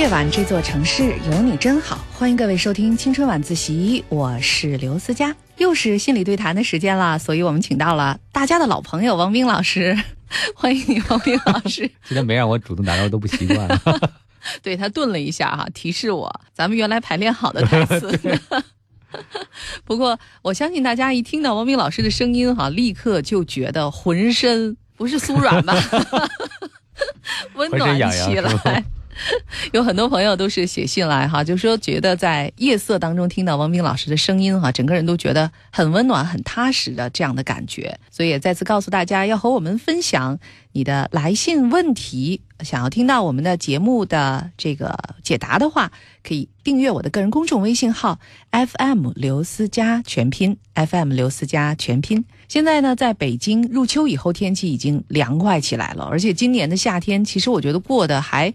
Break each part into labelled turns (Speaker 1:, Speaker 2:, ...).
Speaker 1: 夜晚，这座城市有你真好。欢迎各位收听《青春晚自习》，我是刘思佳，又是心理对谈的时间了，所以我们请到了大家的老朋友王斌老师，欢迎你，王斌老师。
Speaker 2: 今天没让我主动打招呼都不习惯。
Speaker 1: 对他顿了一下哈，提示我咱们原来排练好的台词。不过我相信大家一听到王斌老师的声音哈，立刻就觉得浑身 不是酥软吧，温暖起来。有很多朋友都是写信来哈，就说觉得在夜色当中听到王斌老师的声音哈，整个人都觉得很温暖、很踏实的这样的感觉。所以也再次告诉大家，要和我们分享你的来信问题，想要听到我们的节目的这个解答的话，可以订阅我的个人公众微信号 FM 刘思佳全拼 FM 刘思佳全拼。现在呢，在北京入秋以后，天气已经凉快起来了，而且今年的夏天，其实我觉得过得还。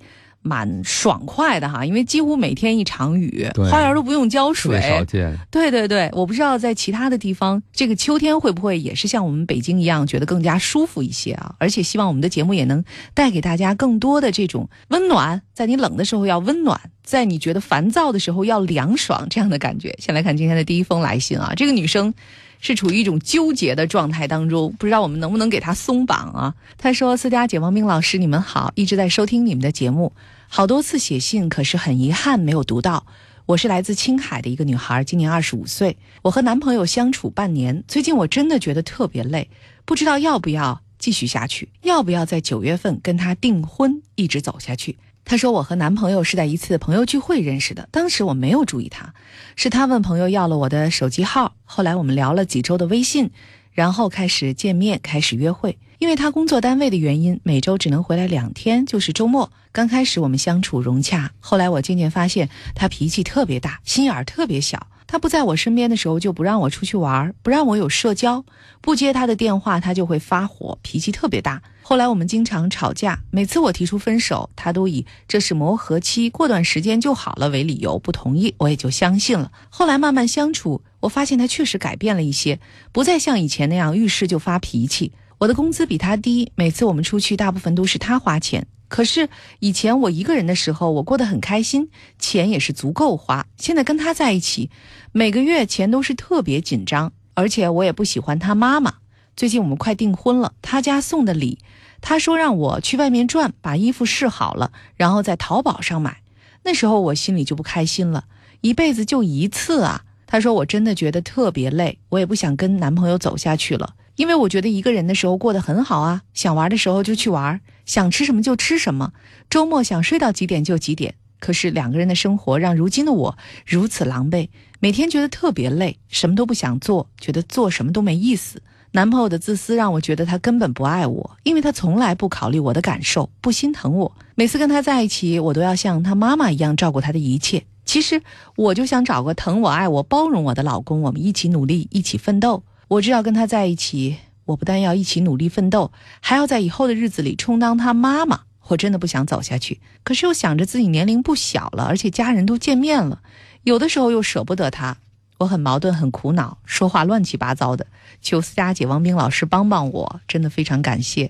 Speaker 1: 蛮爽快的哈，因为几乎每天一场雨，花园都不用浇水。
Speaker 2: 少见。
Speaker 1: 对对对，我不知道在其他的地方，这个秋天会不会也是像我们北京一样，觉得更加舒服一些啊？而且希望我们的节目也能带给大家更多的这种温暖，在你冷的时候要温暖，在你觉得烦躁的时候要凉爽这样的感觉。先来看今天的第一封来信啊，这个女生。是处于一种纠结的状态当中，不知道我们能不能给他松绑啊？他说：“思佳姐、王明老师，你们好，一直在收听你们的节目，好多次写信，可是很遗憾没有读到。我是来自青海的一个女孩，今年二十五岁，我和男朋友相处半年，最近我真的觉得特别累，不知道要不要继续下去，要不要在九月份跟他订婚，一直走下去。”她说：“我和男朋友是在一次朋友聚会认识的，当时我没有注意他，是他问朋友要了我的手机号，后来我们聊了几周的微信，然后开始见面，开始约会。因为他工作单位的原因，每周只能回来两天，就是周末。刚开始我们相处融洽，后来我渐渐发现他脾气特别大，心眼儿特别小。”他不在我身边的时候，就不让我出去玩，不让我有社交，不接他的电话，他就会发火，脾气特别大。后来我们经常吵架，每次我提出分手，他都以这是磨合期，过段时间就好了为理由不同意，我也就相信了。后来慢慢相处，我发现他确实改变了一些，不再像以前那样遇事就发脾气。我的工资比他低，每次我们出去大部分都是他花钱。可是以前我一个人的时候，我过得很开心，钱也是足够花。现在跟他在一起，每个月钱都是特别紧张，而且我也不喜欢他妈妈。最近我们快订婚了，他家送的礼，他说让我去外面转，把衣服试好了，然后在淘宝上买。那时候我心里就不开心了，一辈子就一次啊。他说我真的觉得特别累，我也不想跟男朋友走下去了。因为我觉得一个人的时候过得很好啊，想玩的时候就去玩，想吃什么就吃什么，周末想睡到几点就几点。可是两个人的生活让如今的我如此狼狈，每天觉得特别累，什么都不想做，觉得做什么都没意思。男朋友的自私让我觉得他根本不爱我，因为他从来不考虑我的感受，不心疼我。每次跟他在一起，我都要像他妈妈一样照顾他的一切。其实我就想找个疼我、爱我、包容我的老公，我们一起努力，一起奋斗。我知道跟他在一起，我不但要一起努力奋斗，还要在以后的日子里充当他妈妈。我真的不想走下去，可是又想着自己年龄不小了，而且家人都见面了，有的时候又舍不得他，我很矛盾，很苦恼，说话乱七八糟的。求思佳姐、王冰老师帮帮我，真的非常感谢。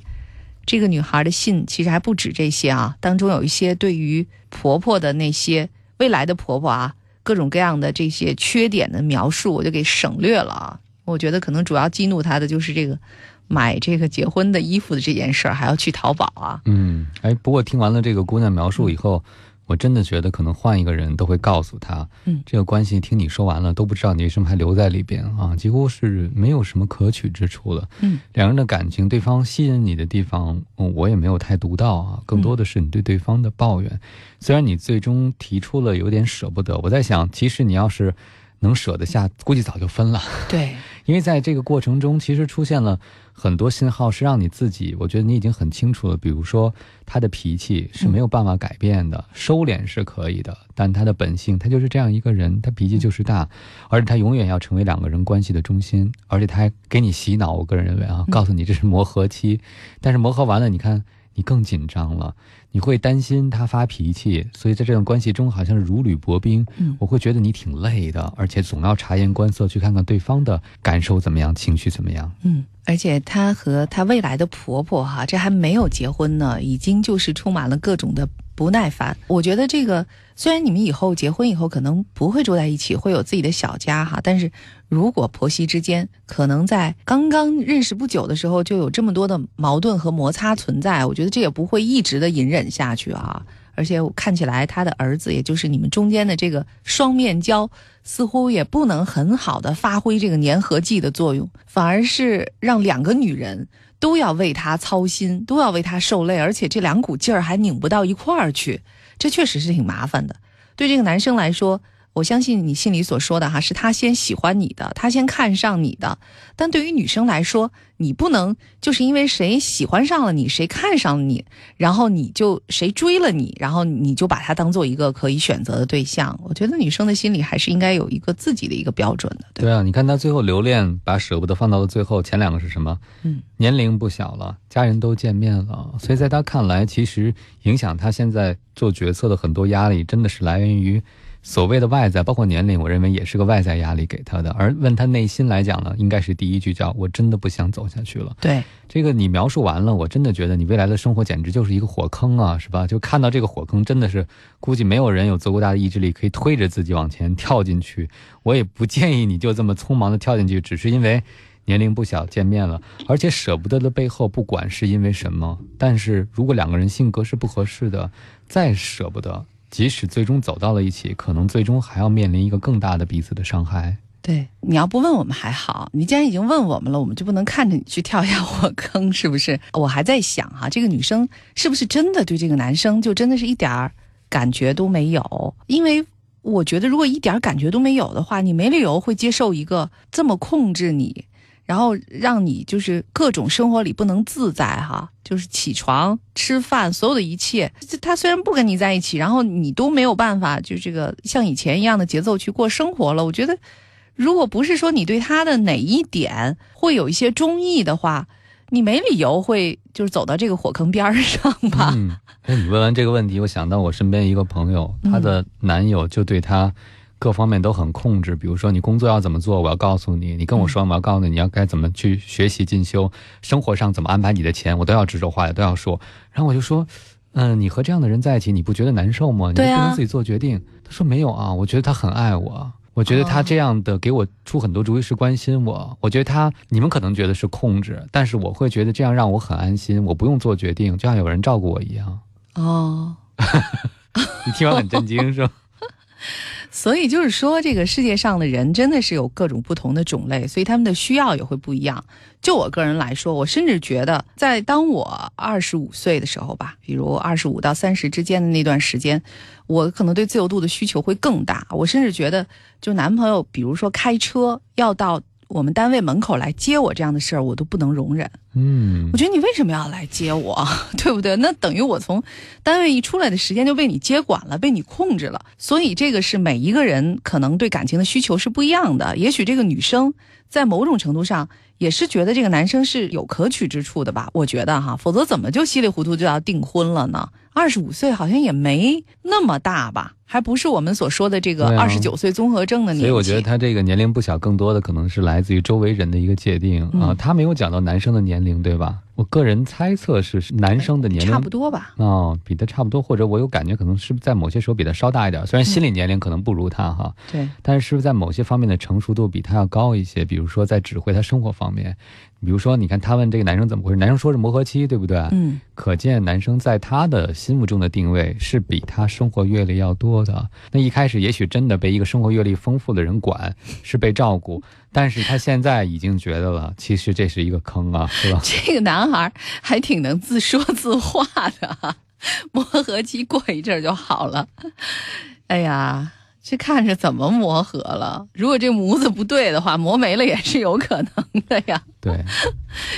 Speaker 1: 这个女孩的信其实还不止这些啊，当中有一些对于婆婆的那些未来的婆婆啊，各种各样的这些缺点的描述，我就给省略了啊。我觉得可能主要激怒他的就是这个，买这个结婚的衣服的这件事儿，还要去淘宝啊。
Speaker 2: 嗯，哎，不过听完了这个姑娘描述以后。我真的觉得，可能换一个人都会告诉她，嗯，这个关系听你说完了都不知道你为什么还留在里边啊，几乎是没有什么可取之处了。嗯，两人的感情，对方吸引你的地方，我也没有太读到啊，更多的是你对对方的抱怨。虽然你最终提出了有点舍不得，我在想，其实你要是能舍得下，估计早就分了。
Speaker 1: 对。
Speaker 2: 因为在这个过程中，其实出现了很多信号，是让你自己，我觉得你已经很清楚了。比如说，他的脾气是没有办法改变的，收敛是可以的，但他的本性，他就是这样一个人，他脾气就是大，而且他永远要成为两个人关系的中心，而且他还给你洗脑。我个人认为啊，告诉你这是磨合期，但是磨合完了，你看。你更紧张了，你会担心他发脾气，所以在这段关系中好像是如履薄冰。嗯，我会觉得你挺累的，而且总要察言观色，去看看对方的感受怎么样，情绪怎么样。
Speaker 1: 嗯，而且她和她未来的婆婆哈，这还没有结婚呢，已经就是充满了各种的不耐烦。我觉得这个虽然你们以后结婚以后可能不会住在一起，会有自己的小家哈，但是如果婆媳之间可能在刚刚认识不久的时候就有这么多的矛盾和摩擦存在，我觉得这也不会一直的隐忍下去啊。而且看起来他的儿子，也就是你们中间的这个双面胶，似乎也不能很好的发挥这个粘合剂的作用，反而是让两个女人都要为他操心，都要为他受累，而且这两股劲儿还拧不到一块儿去，这确实是挺麻烦的。对这个男生来说。我相信你心里所说的哈，是他先喜欢你的，他先看上你的。但对于女生来说，你不能就是因为谁喜欢上了你，谁看上了你，然后你就谁追了你，然后你就把他当做一个可以选择的对象。我觉得女生的心里还是应该有一个自己的一个标准的。
Speaker 2: 对啊，你看他最后留恋，把舍不得放到了最后，前两个是什么？
Speaker 1: 嗯，
Speaker 2: 年龄不小了，家人都见面了，所以在他看来，其实影响他现在做决策的很多压力，真的是来源于。所谓的外在，包括年龄，我认为也是个外在压力给他的。而问他内心来讲呢，应该是第一句叫“我真的不想走下去了”。
Speaker 1: 对，
Speaker 2: 这个你描述完了，我真的觉得你未来的生活简直就是一个火坑啊，是吧？就看到这个火坑，真的是估计没有人有足够大的意志力可以推着自己往前跳进去。我也不建议你就这么匆忙的跳进去，只是因为年龄不小，见面了，而且舍不得的背后，不管是因为什么，但是如果两个人性格是不合适的，再舍不得。即使最终走到了一起，可能最终还要面临一个更大的彼此的伤害。
Speaker 1: 对，你要不问我们还好，你既然已经问我们了，我们就不能看着你去跳下火坑，是不是？我还在想哈，这个女生是不是真的对这个男生就真的是一点儿感觉都没有？因为我觉得，如果一点感觉都没有的话，你没理由会接受一个这么控制你。然后让你就是各种生活里不能自在哈，就是起床、吃饭，所有的一切。他虽然不跟你在一起，然后你都没有办法就这个像以前一样的节奏去过生活了。我觉得，如果不是说你对他的哪一点会有一些中意的话，你没理由会就是走到这个火坑边上吧？
Speaker 2: 嗯，那，你问完这个问题，我想到我身边一个朋友，她的男友就对她。各方面都很控制，比如说你工作要怎么做，我要告诉你；你跟我说，我要告诉你你要该怎么去学习进修，生活上怎么安排你的钱，我都要指手画脚，都要说。然后我就说，嗯，你和这样的人在一起，你不觉得难受吗？你不能自己做决定。他说没有啊，我觉得他很爱我，我觉得他这样的给我出很多主意是关心我。我觉得他，你们可能觉得是控制，但是我会觉得这样让我很安心，我不用做决定，就像有人照顾我一样。
Speaker 1: 哦，
Speaker 2: 你听完很震惊是吧？
Speaker 1: 所以就是说，这个世界上的人真的是有各种不同的种类，所以他们的需要也会不一样。就我个人来说，我甚至觉得，在当我二十五岁的时候吧，比如二十五到三十之间的那段时间，我可能对自由度的需求会更大。我甚至觉得，就男朋友，比如说开车要到。我们单位门口来接我这样的事儿，我都不能容忍。
Speaker 2: 嗯，
Speaker 1: 我觉得你为什么要来接我，对不对？那等于我从单位一出来的时间就被你接管了，被你控制了。所以这个是每一个人可能对感情的需求是不一样的。也许这个女生在某种程度上也是觉得这个男生是有可取之处的吧？我觉得哈，否则怎么就稀里糊涂就要订婚了呢？二十五岁好像也没那么大吧？还不是我们所说的这个二十九岁综合症的年纪。
Speaker 2: 所以我觉得他这个年龄不小，更多的可能是来自于周围人的一个界定啊。他没有讲到男生的年龄，对吧？我个人猜测是男生的年龄
Speaker 1: 差不多吧？
Speaker 2: 哦，比他差不多，或者我有感觉可能是在某些时候比他稍大一点。虽然心理年龄可能不如他哈，
Speaker 1: 对，
Speaker 2: 但是是不是在某些方面的成熟度比他要高一些？比如说在指挥他生活方面。比如说，你看他问这个男生怎么回事，男生说是磨合期，对不对？
Speaker 1: 嗯，
Speaker 2: 可见男生在他的心目中的定位是比他生活阅历要多的。那一开始也许真的被一个生活阅历丰富的人管，是被照顾，但是他现在已经觉得了，其实这是一个坑啊，是吧？
Speaker 1: 这个男孩还挺能自说自话的，磨合期过一阵就好了。哎呀。这看着怎么磨合了？如果这模子不对的话，磨没了也是有可能的呀。
Speaker 2: 对，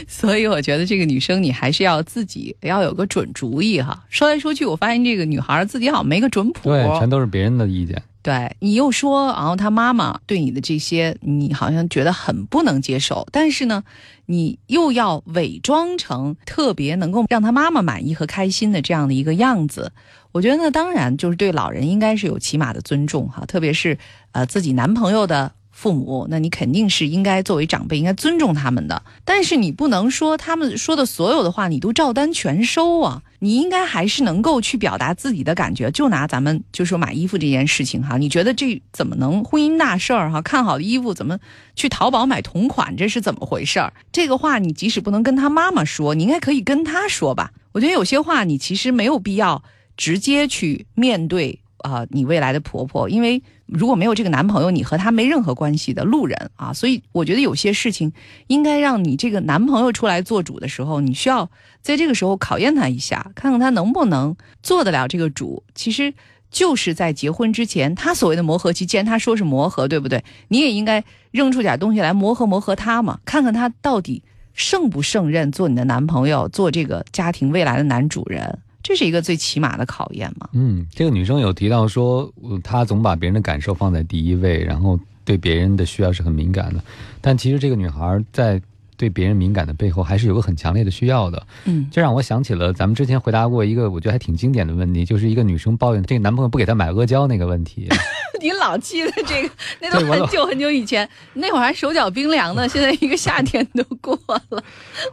Speaker 1: 所以我觉得这个女生你还是要自己要有个准主意哈。说来说去，我发现这个女孩自己好像没个准谱，
Speaker 2: 对，全都是别人的意见。
Speaker 1: 对你又说，然后他妈妈对你的这些，你好像觉得很不能接受，但是呢，你又要伪装成特别能够让他妈妈满意和开心的这样的一个样子。我觉得呢，当然就是对老人应该是有起码的尊重哈，特别是呃自己男朋友的父母，那你肯定是应该作为长辈应该尊重他们的。但是你不能说他们说的所有的话你都照单全收啊！你应该还是能够去表达自己的感觉。就拿咱们就说买衣服这件事情哈，你觉得这怎么能婚姻大事儿哈？看好的衣服怎么去淘宝买同款？这是怎么回事儿？这个话你即使不能跟他妈妈说，你应该可以跟他说吧？我觉得有些话你其实没有必要直接去面对啊，你未来的婆婆，因为。如果没有这个男朋友，你和他没任何关系的路人啊，所以我觉得有些事情应该让你这个男朋友出来做主的时候，你需要在这个时候考验他一下，看看他能不能做得了这个主。其实就是在结婚之前，他所谓的磨合期，既然他说是磨合，对不对？你也应该扔出点东西来磨合磨合他嘛，看看他到底胜不胜任做你的男朋友，做这个家庭未来的男主人。这是一个最起码的考验嘛？
Speaker 2: 嗯，这个女生有提到说，她总把别人的感受放在第一位，然后对别人的需要是很敏感的。但其实这个女孩在对别人敏感的背后，还是有个很强烈的需要的。
Speaker 1: 嗯，
Speaker 2: 这让我想起了咱们之前回答过一个我觉得还挺经典的问题，就是一个女生抱怨这个男朋友不给她买阿胶那个问题。
Speaker 1: 你老记得这个？那都很久很久以前，那会儿还手脚冰凉呢。现在一个夏天都过了。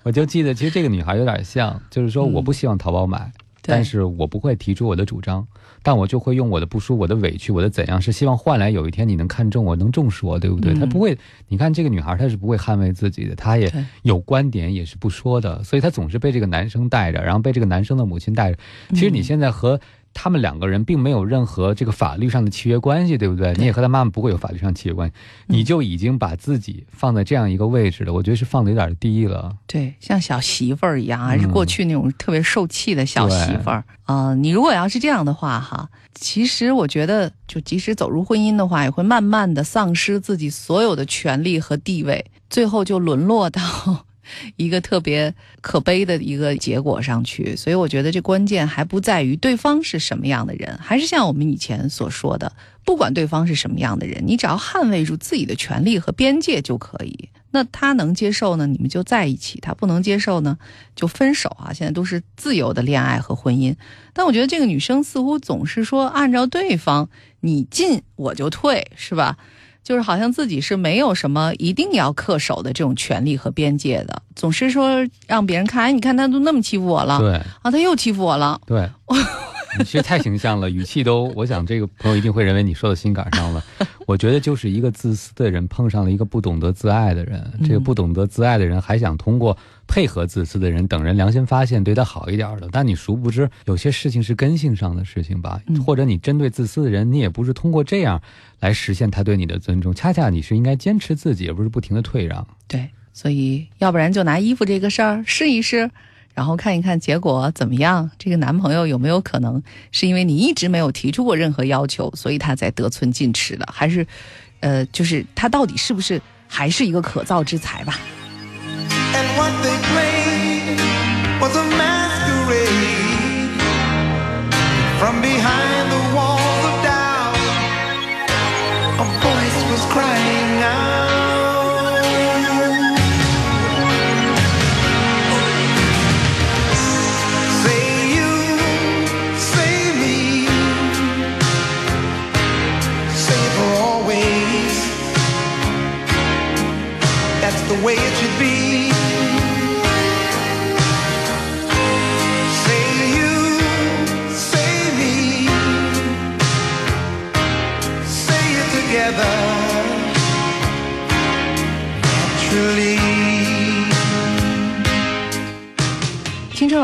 Speaker 2: 我就记得，其实这个女孩有点像，就是说我不希望淘宝买。但是我不会提出我的主张，但我就会用我的不舒服、我的委屈、我的怎样，是希望换来有一天你能看中我，能重视我，对不对？她不会，你看这个女孩，她是不会捍卫自己的，她也有观点，也是不说的，所以她总是被这个男生带着，然后被这个男生的母亲带着。其实你现在和。他们两个人并没有任何这个法律上的契约关系，对不对？你也和他妈妈不会有法律上契约关系，你就已经把自己放在这样一个位置了，我觉得是放的有点低了。
Speaker 1: 对，像小媳妇儿一样，还是过去那种特别受气的小媳妇儿啊。你如果要是这样的话，哈，其实我觉得，就即使走入婚姻的话，也会慢慢的丧失自己所有的权利和地位，最后就沦落到。一个特别可悲的一个结果上去，所以我觉得这关键还不在于对方是什么样的人，还是像我们以前所说的，不管对方是什么样的人，你只要捍卫住自己的权利和边界就可以。那他能接受呢，你们就在一起；他不能接受呢，就分手啊。现在都是自由的恋爱和婚姻，但我觉得这个女生似乎总是说按照对方，你进我就退，是吧？就是好像自己是没有什么一定要恪守的这种权利和边界的，总是说让别人看，哎，你看他都那么欺负我了，
Speaker 2: 对，
Speaker 1: 啊，他又欺负我了，
Speaker 2: 对，你其实太形象了，语气都，我想这个朋友一定会认为你说到心坎上了。我觉得就是一个自私的人碰上了一个不懂得自爱的人，这个不懂得自爱的人还想通过配合自私的人等人良心发现对他好一点的，但你殊不知有些事情是根性上的事情吧？或者你针对自私的人，你也不是通过这样来实现他对你的尊重，恰恰你是应该坚持自己，而不是不停的退让。
Speaker 1: 对，所以要不然就拿衣服这个事儿试一试。然后看一看结果怎么样？这个男朋友有没有可能是因为你一直没有提出过任何要求，所以他才得寸进尺的？还是，呃，就是他到底是不是还是一个可造之才吧？青春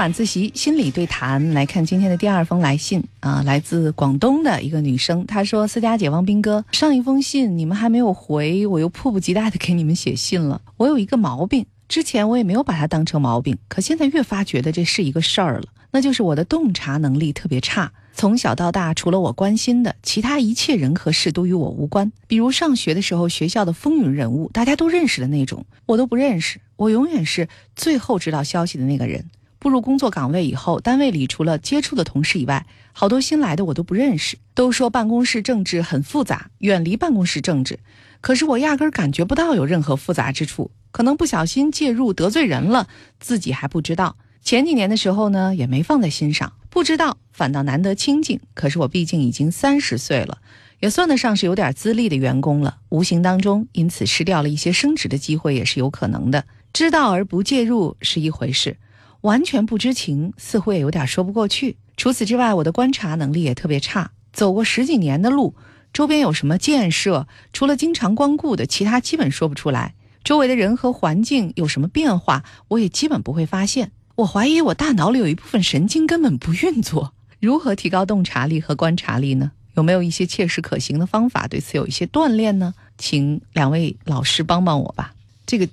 Speaker 1: 晚自习心理对谈，来看今天的第二封来信啊，来自广东的一个女生，她说：“思佳姐、汪斌哥，上一封信你们还没有回，我又迫不及待的给你们写信了。我有一个毛病，之前我也没有把它当成毛病，可现在越发觉得这是一个事儿了，那就是我的洞察能力特别差。从小到大，除了我关心的，其他一切人和事都与我无关。比如上学的时候，学校的风云人物，大家都认识的那种，我都不认识，我永远是最后知道消息的那个人。”步入工作岗位以后，单位里除了接触的同事以外，好多新来的我都不认识。都说办公室政治很复杂，远离办公室政治，可是我压根儿感觉不到有任何复杂之处。可能不小心介入得罪人了，自己还不知道。前几年的时候呢，也没放在心上，不知道反倒难得清静。可是我毕竟已经三十岁了，也算得上是有点资历的员工了，无形当中因此失掉了一些升职的机会也是有可能的。知道而不介入是一回事，完全不知情似乎也有点说不过去。除此之外，我的观察能力也特别差，走过十几年的路，周边有什么建设，除了经常光顾的，其他基本说不出来。周围的人和环境有什么变化，我也基本不会发现。我怀疑我大脑里有一部分神经根本不运作。如何提高洞察力和观察力呢？有没有一些切实可行的方法？对此有一些锻炼呢？请两位老师帮帮我吧。这个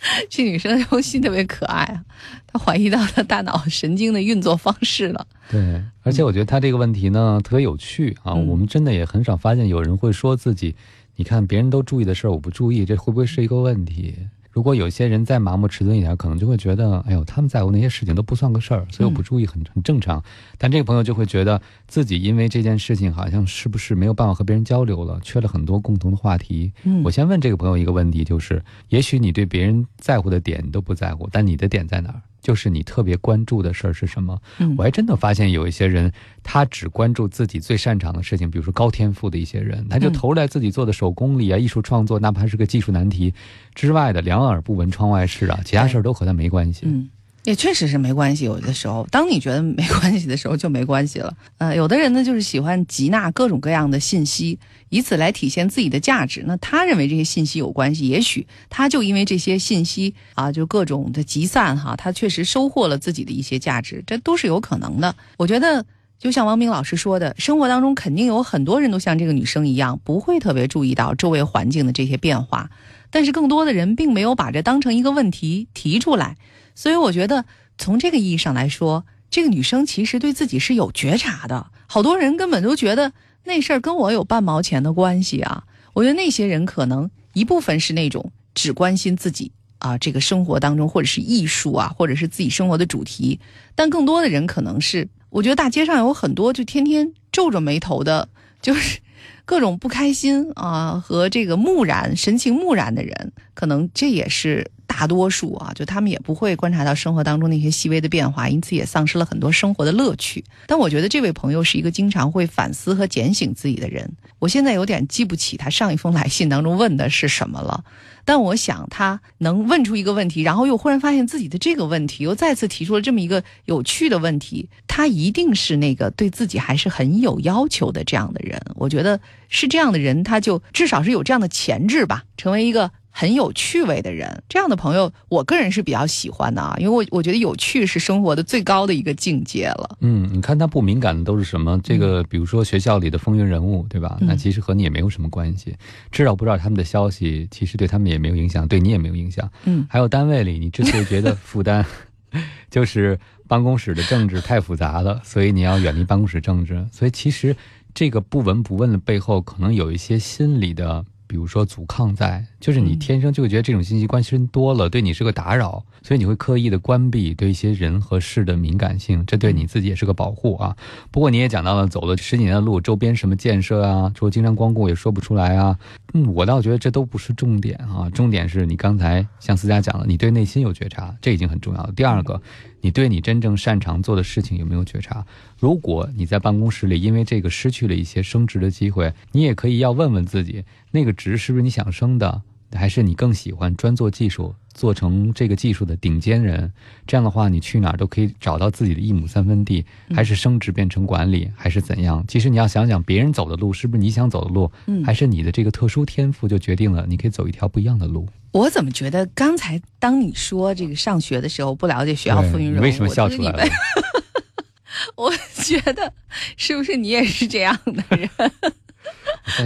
Speaker 1: 这女生的游戏特别可爱啊，她怀疑到她大脑神经的运作方式了。
Speaker 2: 对，而且我觉得她这个问题呢特别有趣啊。我们真的也很少发现有人会说自己，你看别人都注意的事儿我不注意，这会不会是一个问题？如果有些人再麻木迟钝一点，可能就会觉得，哎呦，他们在乎那些事情都不算个事儿，所以我不注意很很正常。但这个朋友就会觉得自己因为这件事情，好像是不是没有办法和别人交流了，缺了很多共同的话题。
Speaker 1: 嗯，
Speaker 2: 我先问这个朋友一个问题，就是，也许你对别人在乎的点你都不在乎，但你的点在哪儿？就是你特别关注的事儿是什么？
Speaker 1: 嗯，
Speaker 2: 我还真的发现有一些人，他只关注自己最擅长的事情，比如说高天赋的一些人，他就投入在自己做的手工里啊，艺术创作，哪怕是个技术难题之外的，两耳不闻窗外事啊，其他事儿都和他没关系。
Speaker 1: 嗯。也确实是没关系，有的时候，当你觉得没关系的时候，就没关系了。呃，有的人呢，就是喜欢集纳各种各样的信息，以此来体现自己的价值。那他认为这些信息有关系，也许他就因为这些信息啊，就各种的集散哈，他确实收获了自己的一些价值，这都是有可能的。我觉得，就像王明老师说的，生活当中肯定有很多人都像这个女生一样，不会特别注意到周围环境的这些变化，但是更多的人并没有把这当成一个问题提出来。所以我觉得，从这个意义上来说，这个女生其实对自己是有觉察的。好多人根本都觉得那事儿跟我有半毛钱的关系啊！我觉得那些人可能一部分是那种只关心自己啊，这个生活当中或者是艺术啊，或者是自己生活的主题，但更多的人可能是，我觉得大街上有很多就天天皱着眉头的，就是各种不开心啊和这个木然神情木然的人，可能这也是。大多数啊，就他们也不会观察到生活当中那些细微的变化，因此也丧失了很多生活的乐趣。但我觉得这位朋友是一个经常会反思和检醒自己的人。我现在有点记不起他上一封来信当中问的是什么了，但我想他能问出一个问题，然后又忽然发现自己的这个问题，又再次提出了这么一个有趣的问题。他一定是那个对自己还是很有要求的这样的人。我觉得是这样的人，他就至少是有这样的潜质吧，成为一个。很有趣味的人，这样的朋友，我个人是比较喜欢的啊，因为我我觉得有趣是生活的最高的一个境界了。
Speaker 2: 嗯，你看他不敏感的都是什么？这个，比如说学校里的风云人物，对吧？那其实和你也没有什么关系，知道不知道他们的消息，其实对他们也没有影响，对你也没有影响。
Speaker 1: 嗯，
Speaker 2: 还有单位里，你之所以觉得负担，就是办公室的政治太复杂了，所以你要远离办公室政治。所以其实这个不闻不问的背后，可能有一些心理的。比如说阻抗在，就是你天生就会觉得这种信息关心多了，对你是个打扰，所以你会刻意的关闭对一些人和事的敏感性，这对你自己也是个保护啊。不过你也讲到了，走了十几年的路，周边什么建设啊，说经常光顾也说不出来啊。嗯，我倒觉得这都不是重点啊，重点是你刚才像思佳讲了，你对内心有觉察，这已经很重要了。第二个。你对你真正擅长做的事情有没有觉察？如果你在办公室里因为这个失去了一些升职的机会，你也可以要问问自己，那个职是不是你想升的，还是你更喜欢专做技术，做成这个技术的顶尖人？这样的话，你去哪儿都可以找到自己的一亩三分地，还是升职变成管理，还是怎样？其实你要想想，别人走的路是不是你想走的路？
Speaker 1: 嗯，
Speaker 2: 还是你的这个特殊天赋就决定了你可以走一条不一样的路？
Speaker 1: 我怎么觉得刚才当你说这个上学的时候不了解学校风云人物，
Speaker 2: 为什么笑出来了？
Speaker 1: 我觉得是不是你也是这样的人？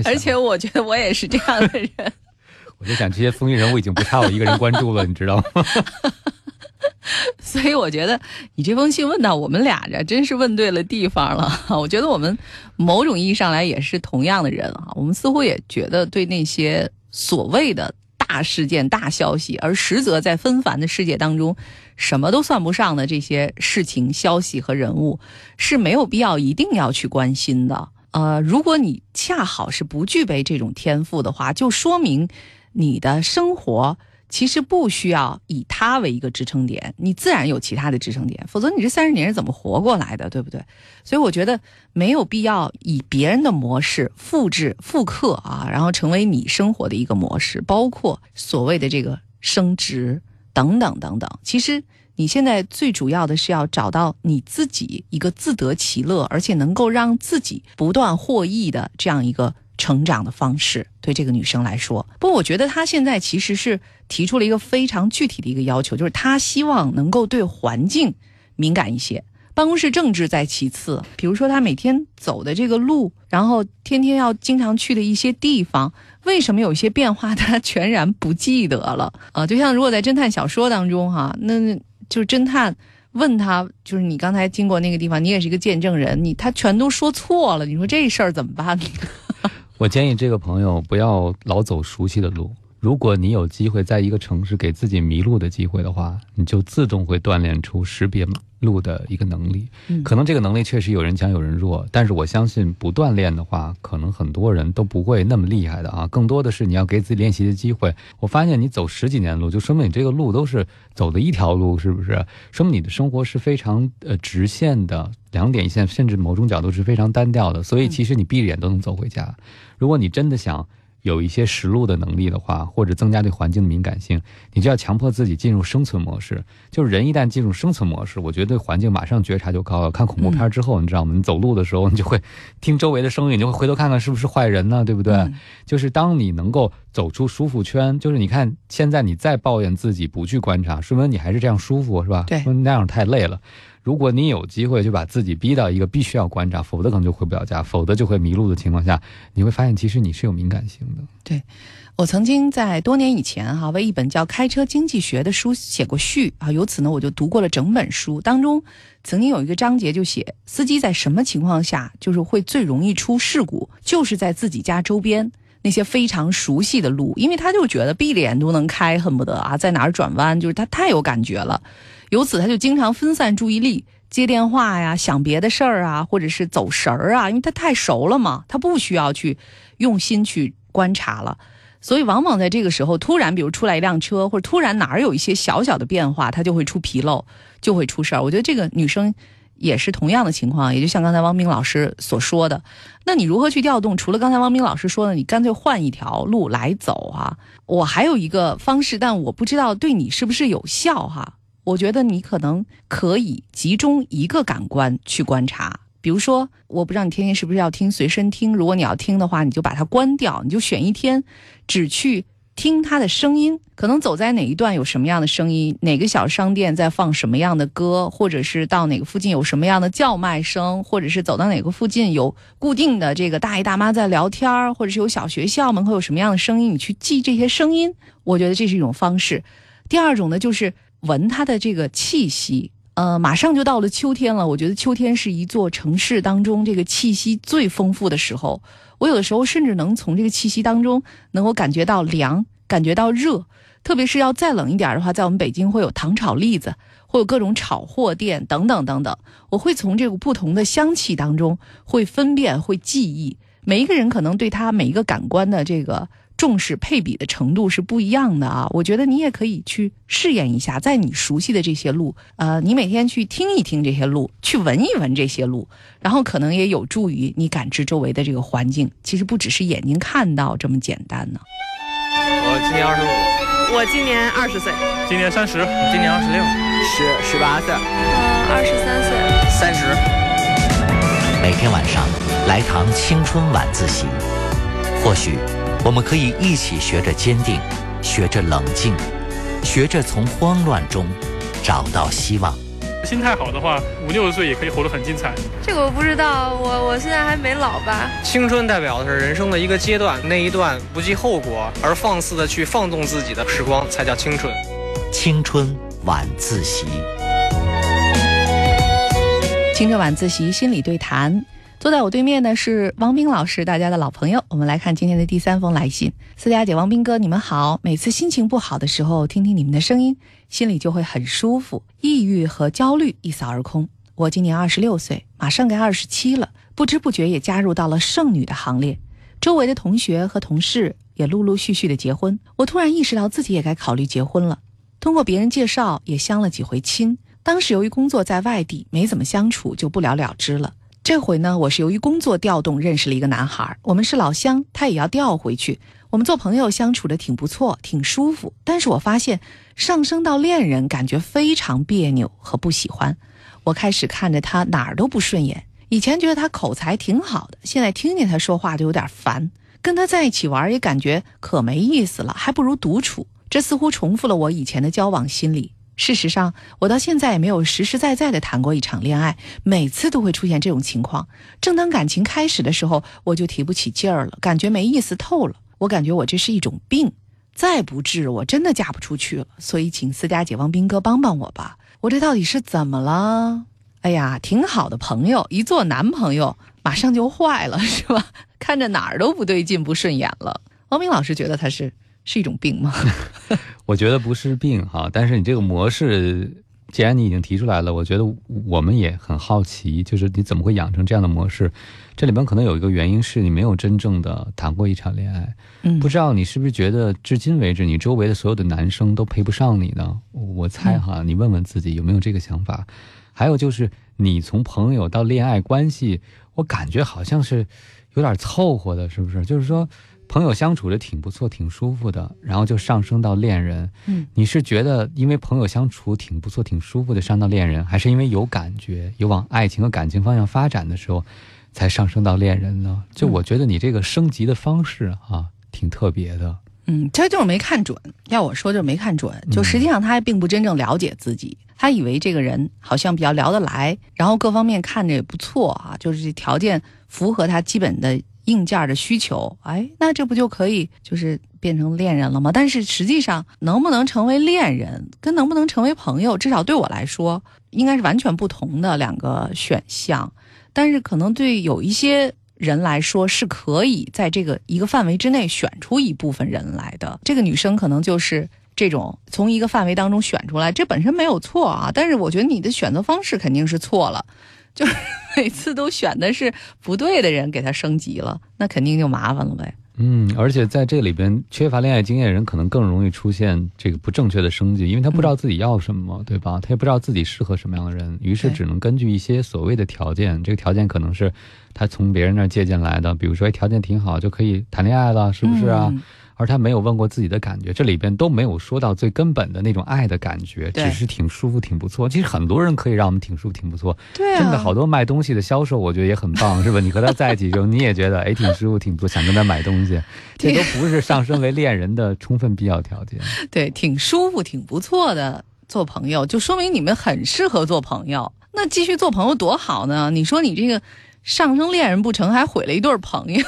Speaker 1: 而且我觉得我也是这样的人。
Speaker 2: 我就想，这些风云人物已经不差我一个人关注了，你知道吗？
Speaker 1: 所以我觉得你这封信问到我们俩这，真是问对了地方了。我觉得我们某种意义上来也是同样的人啊。我们似乎也觉得对那些所谓的。大事件、大消息，而实则在纷繁的世界当中，什么都算不上的这些事情、消息和人物，是没有必要一定要去关心的。呃，如果你恰好是不具备这种天赋的话，就说明你的生活其实不需要以他为一个支撑点，你自然有其他的支撑点，否则你这三十年是怎么活过来的，对不对？所以我觉得没有必要以别人的模式复制、复刻啊，然后成为你生活的一个模式，包括所谓的这个升职等等等等。其实你现在最主要的是要找到你自己一个自得其乐，而且能够让自己不断获益的这样一个。成长的方式对这个女生来说，不过我觉得她现在其实是提出了一个非常具体的一个要求，就是她希望能够对环境敏感一些。办公室政治在其次，比如说她每天走的这个路，然后天天要经常去的一些地方，为什么有些变化她全然不记得了？啊，就像如果在侦探小说当中哈，那就是侦探问他，就是你刚才经过那个地方，你也是一个见证人，你他全都说错了，你说这事儿怎么办呢？
Speaker 2: 我建议这个朋友不要老走熟悉的路。如果你有机会在一个城市给自己迷路的机会的话，你就自动会锻炼出识别路的一个能力。可能这个能力确实有人强有人弱，但是我相信不锻炼的话，可能很多人都不会那么厉害的啊。更多的是你要给自己练习的机会。我发现你走十几年路，就说明你这个路都是走的一条路，是不是？说明你的生活是非常呃直线的，两点一线，甚至某种角度是非常单调的。所以其实你闭着眼都能走回家。如果你真的想。有一些实路的能力的话，或者增加对环境的敏感性，你就要强迫自己进入生存模式。就是人一旦进入生存模式，我觉得对环境马上觉察就高了。看恐怖片之后，你知道吗？你走路的时候，你就会听周围的声音，你就会回头看看是不是坏人呢？对不对？就是当你能够走出舒服圈，就是你看现在你再抱怨自己不去观察，说明你还是这样舒服，是吧？
Speaker 1: 对，
Speaker 2: 那样太累了。如果你有机会就把自己逼到一个必须要观察，否则可能就回不了家，否则就会迷路的情况下，你会发现其实你是有敏感性的。
Speaker 1: 对，我曾经在多年以前哈为一本叫《开车经济学》的书写过序啊，由此呢我就读过了整本书，当中曾经有一个章节就写司机在什么情况下就是会最容易出事故，就是在自己家周边那些非常熟悉的路，因为他就觉得闭着眼都能开，恨不得啊在哪儿转弯，就是他太有感觉了。由此，他就经常分散注意力，接电话呀，想别的事儿啊，或者是走神儿啊，因为他太熟了嘛，他不需要去用心去观察了。所以，往往在这个时候，突然比如出来一辆车，或者突然哪儿有一些小小的变化，他就会出纰漏，就会出事儿。我觉得这个女生也是同样的情况，也就像刚才汪冰老师所说的。那你如何去调动？除了刚才汪冰老师说的，你干脆换一条路来走啊。我还有一个方式，但我不知道对你是不是有效哈。我觉得你可能可以集中一个感官去观察，比如说，我不知道你天天是不是要听随身听。如果你要听的话，你就把它关掉，你就选一天，只去听它的声音。可能走在哪一段有什么样的声音，哪个小商店在放什么样的歌，或者是到哪个附近有什么样的叫卖声，或者是走到哪个附近有固定的这个大爷大妈在聊天，或者是有小学校门口有什么样的声音，你去记这些声音。我觉得这是一种方式。第二种呢，就是。闻它的这个气息，呃，马上就到了秋天了。我觉得秋天是一座城市当中这个气息最丰富的时候。我有的时候甚至能从这个气息当中能够感觉到凉，感觉到热。特别是要再冷一点的话，在我们北京会有糖炒栗子，会有各种炒货店等等等等。我会从这个不同的香气当中会分辨，会记忆。每一个人可能对他每一个感官的这个。重视配比的程度是不一样的啊！我觉得你也可以去试验一下，在你熟悉的这些路，呃，你每天去听一听这些路，去闻一闻这些路，然后可能也有助于你感知周围的这个环境。其实不只是眼睛看到这么简单呢。
Speaker 3: 我今年二十五，
Speaker 4: 我今年二十岁，
Speaker 5: 今年三十，
Speaker 3: 今年二十六，
Speaker 6: 十十八岁，
Speaker 7: 呃，二十三岁，
Speaker 3: 三十。
Speaker 8: 每天晚上来堂青春晚自习，或许。我们可以一起学着坚定，学着冷静，学着从慌乱中找到希望。
Speaker 5: 心态好的话，五六十岁也可以活得很精彩。
Speaker 7: 这个我不知道，我我现在还没老吧。
Speaker 3: 青春代表的是人生的一个阶段，那一段不计后果而放肆的去放纵自己的时光，才叫青春。
Speaker 8: 青春晚自习，
Speaker 1: 青春晚自习心理对谈。坐在我对面的是王斌老师，大家的老朋友。我们来看今天的第三封来信。思佳姐、王斌哥，你们好。每次心情不好的时候，听听你们的声音，心里就会很舒服，抑郁和焦虑一扫而空。我今年二十六岁，马上该二十七了，不知不觉也加入到了剩女的行列。周围的同学和同事也陆陆续续的结婚，我突然意识到自己也该考虑结婚了。通过别人介绍，也相了几回亲。当时由于工作在外地，没怎么相处，就不了了之了。这回呢，我是由于工作调动认识了一个男孩，我们是老乡，他也要调回去。我们做朋友相处的挺不错，挺舒服。但是我发现上升到恋人，感觉非常别扭和不喜欢。我开始看着他哪儿都不顺眼。以前觉得他口才挺好的，现在听见他说话就有点烦。跟他在一起玩也感觉可没意思了，还不如独处。这似乎重复了我以前的交往心理。事实上，我到现在也没有实实在在的谈过一场恋爱，每次都会出现这种情况。正当感情开始的时候，我就提不起劲儿了，感觉没意思透了。我感觉我这是一种病，再不治我真的嫁不出去了。所以，请私家姐、王斌哥帮帮我吧，我这到底是怎么了？哎呀，挺好的朋友，一做男朋友马上就坏了，是吧？看着哪儿都不对劲，不顺眼了。王斌老师觉得他是。是一种病吗？
Speaker 2: 我觉得不是病哈，但是你这个模式，既然你已经提出来了，我觉得我们也很好奇，就是你怎么会养成这样的模式？这里边可能有一个原因是你没有真正的谈过一场恋爱，
Speaker 1: 嗯，
Speaker 2: 不知道你是不是觉得至今为止你周围的所有的男生都配不上你呢？我猜哈，你问问自己有没有这个想法。还有就是你从朋友到恋爱关系，我感觉好像是有点凑合的，是不是？就是说。朋友相处的挺不错，挺舒服的，然后就上升到恋人。
Speaker 1: 嗯，
Speaker 2: 你是觉得因为朋友相处挺不错、挺舒服的上到恋人，还是因为有感觉、有往爱情和感情方向发展的时候，才上升到恋人呢？就我觉得你这个升级的方式啊，挺特别的。
Speaker 1: 嗯，他就是没看准。要我说，就是没看准。就实际上他还并不真正了解自己，他以为这个人好像比较聊得来，然后各方面看着也不错啊，就是条件符合他基本的。硬件的需求，哎，那这不就可以就是变成恋人了吗？但是实际上，能不能成为恋人，跟能不能成为朋友，至少对我来说，应该是完全不同的两个选项。但是可能对有一些人来说，是可以在这个一个范围之内选出一部分人来的。这个女生可能就是这种从一个范围当中选出来，这本身没有错啊。但是我觉得你的选择方式肯定是错了。就是 每次都选的是不对的人给他升级了，那肯定就麻烦了呗。
Speaker 2: 嗯，而且在这里边缺乏恋爱经验人，可能更容易出现这个不正确的升级，因为他不知道自己要什么，对吧？他也不知道自己适合什么样的人，于是只能根据一些所谓的条件，这个条件可能是他从别人那儿借鉴来的，比如说条件挺好就可以谈恋爱了，是不是啊？而他没有问过自己的感觉，这里边都没有说到最根本的那种爱的感觉，只是挺舒服、挺不错。其实很多人可以让我们挺舒服、挺不错。
Speaker 1: 对，
Speaker 2: 真的好多卖东西的销售，我觉得也很棒，是吧？你和他在一起之后，你也觉得哎挺舒服、挺不错，想跟他买东西，这都 不是上升为恋人的充分必要条件。
Speaker 1: 对，挺舒服、挺不错的做朋友，就说明你们很适合做朋友。那继续做朋友多好呢？你说你这个上升恋人不成，还毁了一对朋友。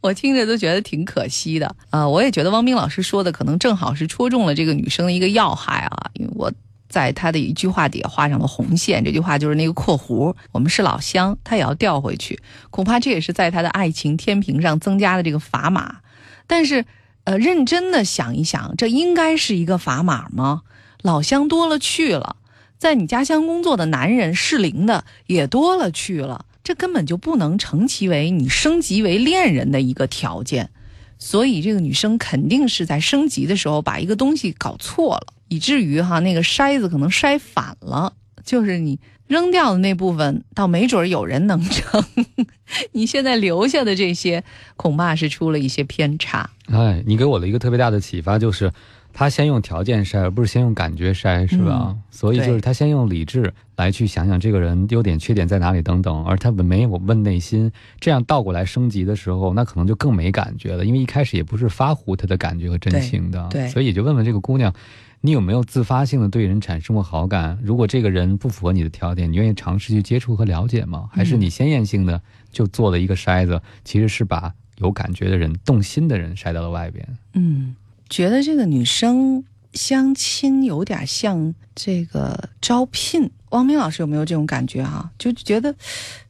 Speaker 1: 我听着都觉得挺可惜的啊！我也觉得汪冰老师说的可能正好是戳中了这个女生的一个要害啊！因为我在她的一句话底下画上了红线，这句话就是那个括弧，我们是老乡，她也要调回去，恐怕这也是在她的爱情天平上增加的这个砝码。但是，呃，认真的想一想，这应该是一个砝码吗？老乡多了去了，在你家乡工作的男人适龄的也多了去了。这根本就不能成其为你升级为恋人的一个条件，所以这个女生肯定是在升级的时候把一个东西搞错了，以至于哈那个筛子可能筛反了，就是你扔掉的那部分，倒没准有人能成，你现在留下的这些恐怕是出了一些偏差。
Speaker 2: 哎，你给我的一个特别大的启发就是。他先用条件筛，而不是先用感觉筛，是吧？所以就是他先用理智来去想想这个人优点、缺点在哪里等等，而他没有问内心。这样倒过来升级的时候，那可能就更没感觉了，因为一开始也不是发乎他的感觉和真情的。
Speaker 1: 对，
Speaker 2: 所以也就问问这个姑娘，你有没有自发性的对人产生过好感？如果这个人不符合你的条件，你愿意尝试去接触和了解吗？还是你先验性的就做了一个筛子，其实是把有感觉的人、动心的人筛到了外边？
Speaker 1: 嗯。觉得这个女生相亲有点像这个招聘，汪明老师有没有这种感觉啊？就觉得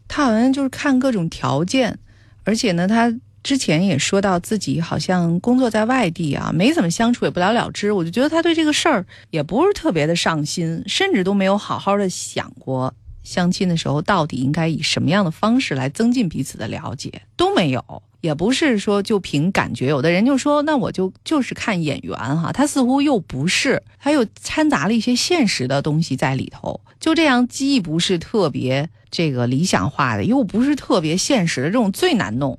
Speaker 1: 她好像就是看各种条件，而且呢，她之前也说到自己好像工作在外地啊，没怎么相处，也不了了之。我就觉得她对这个事儿也不是特别的上心，甚至都没有好好的想过。相亲的时候到底应该以什么样的方式来增进彼此的了解，都没有。也不是说就凭感觉，有的人就说那我就就是看眼缘哈，他似乎又不是，他又掺杂了一些现实的东西在里头，就这样既不是特别这个理想化的，又不是特别现实的，这种最难弄，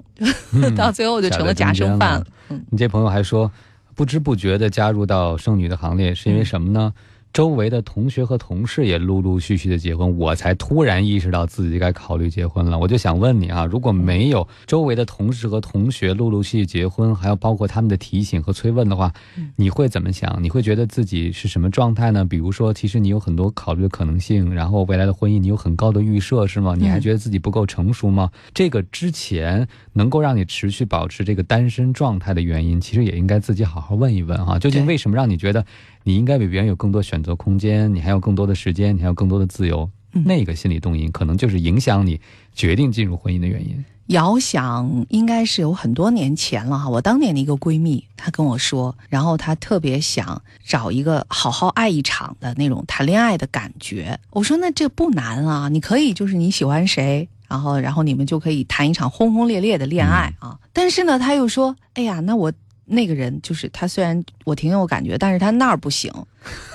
Speaker 2: 嗯
Speaker 1: 到最后就成了夹生饭了。
Speaker 2: 你这朋友还说，不知不觉的加入到剩女的行列，是因为什么呢？周围的同学和同事也陆陆续续的结婚，我才突然意识到自己该考虑结婚了。我就想问你啊，如果没有周围的同事和同学陆陆续续结婚，还有包括他们的提醒和催问的话，你会怎么想？你会觉得自己是什么状态呢？比如说，其实你有很多考虑的可能性，然后未来的婚姻你有很高的预设，是吗？你还觉得自己不够成熟吗？这个之前能够让你持续保持这个单身状态的原因，其实也应该自己好好问一问啊。究竟为什么让你觉得？你应该比别人有更多选择空间，你还有更多的时间，你还有更多的自由。
Speaker 1: 嗯
Speaker 2: 那个心理动因，可能就是影响你决定进入婚姻的原因。
Speaker 1: 遥想应该是有很多年前了哈，我当年的一个闺蜜，她跟我说，然后她特别想找一个好好爱一场的那种谈恋爱的感觉。我说那这不难啊，你可以就是你喜欢谁，然后然后你们就可以谈一场轰轰烈烈的恋爱啊。但是呢，她又说，哎呀，那我那个人就是他，虽然我挺有感觉，但是他那儿不行，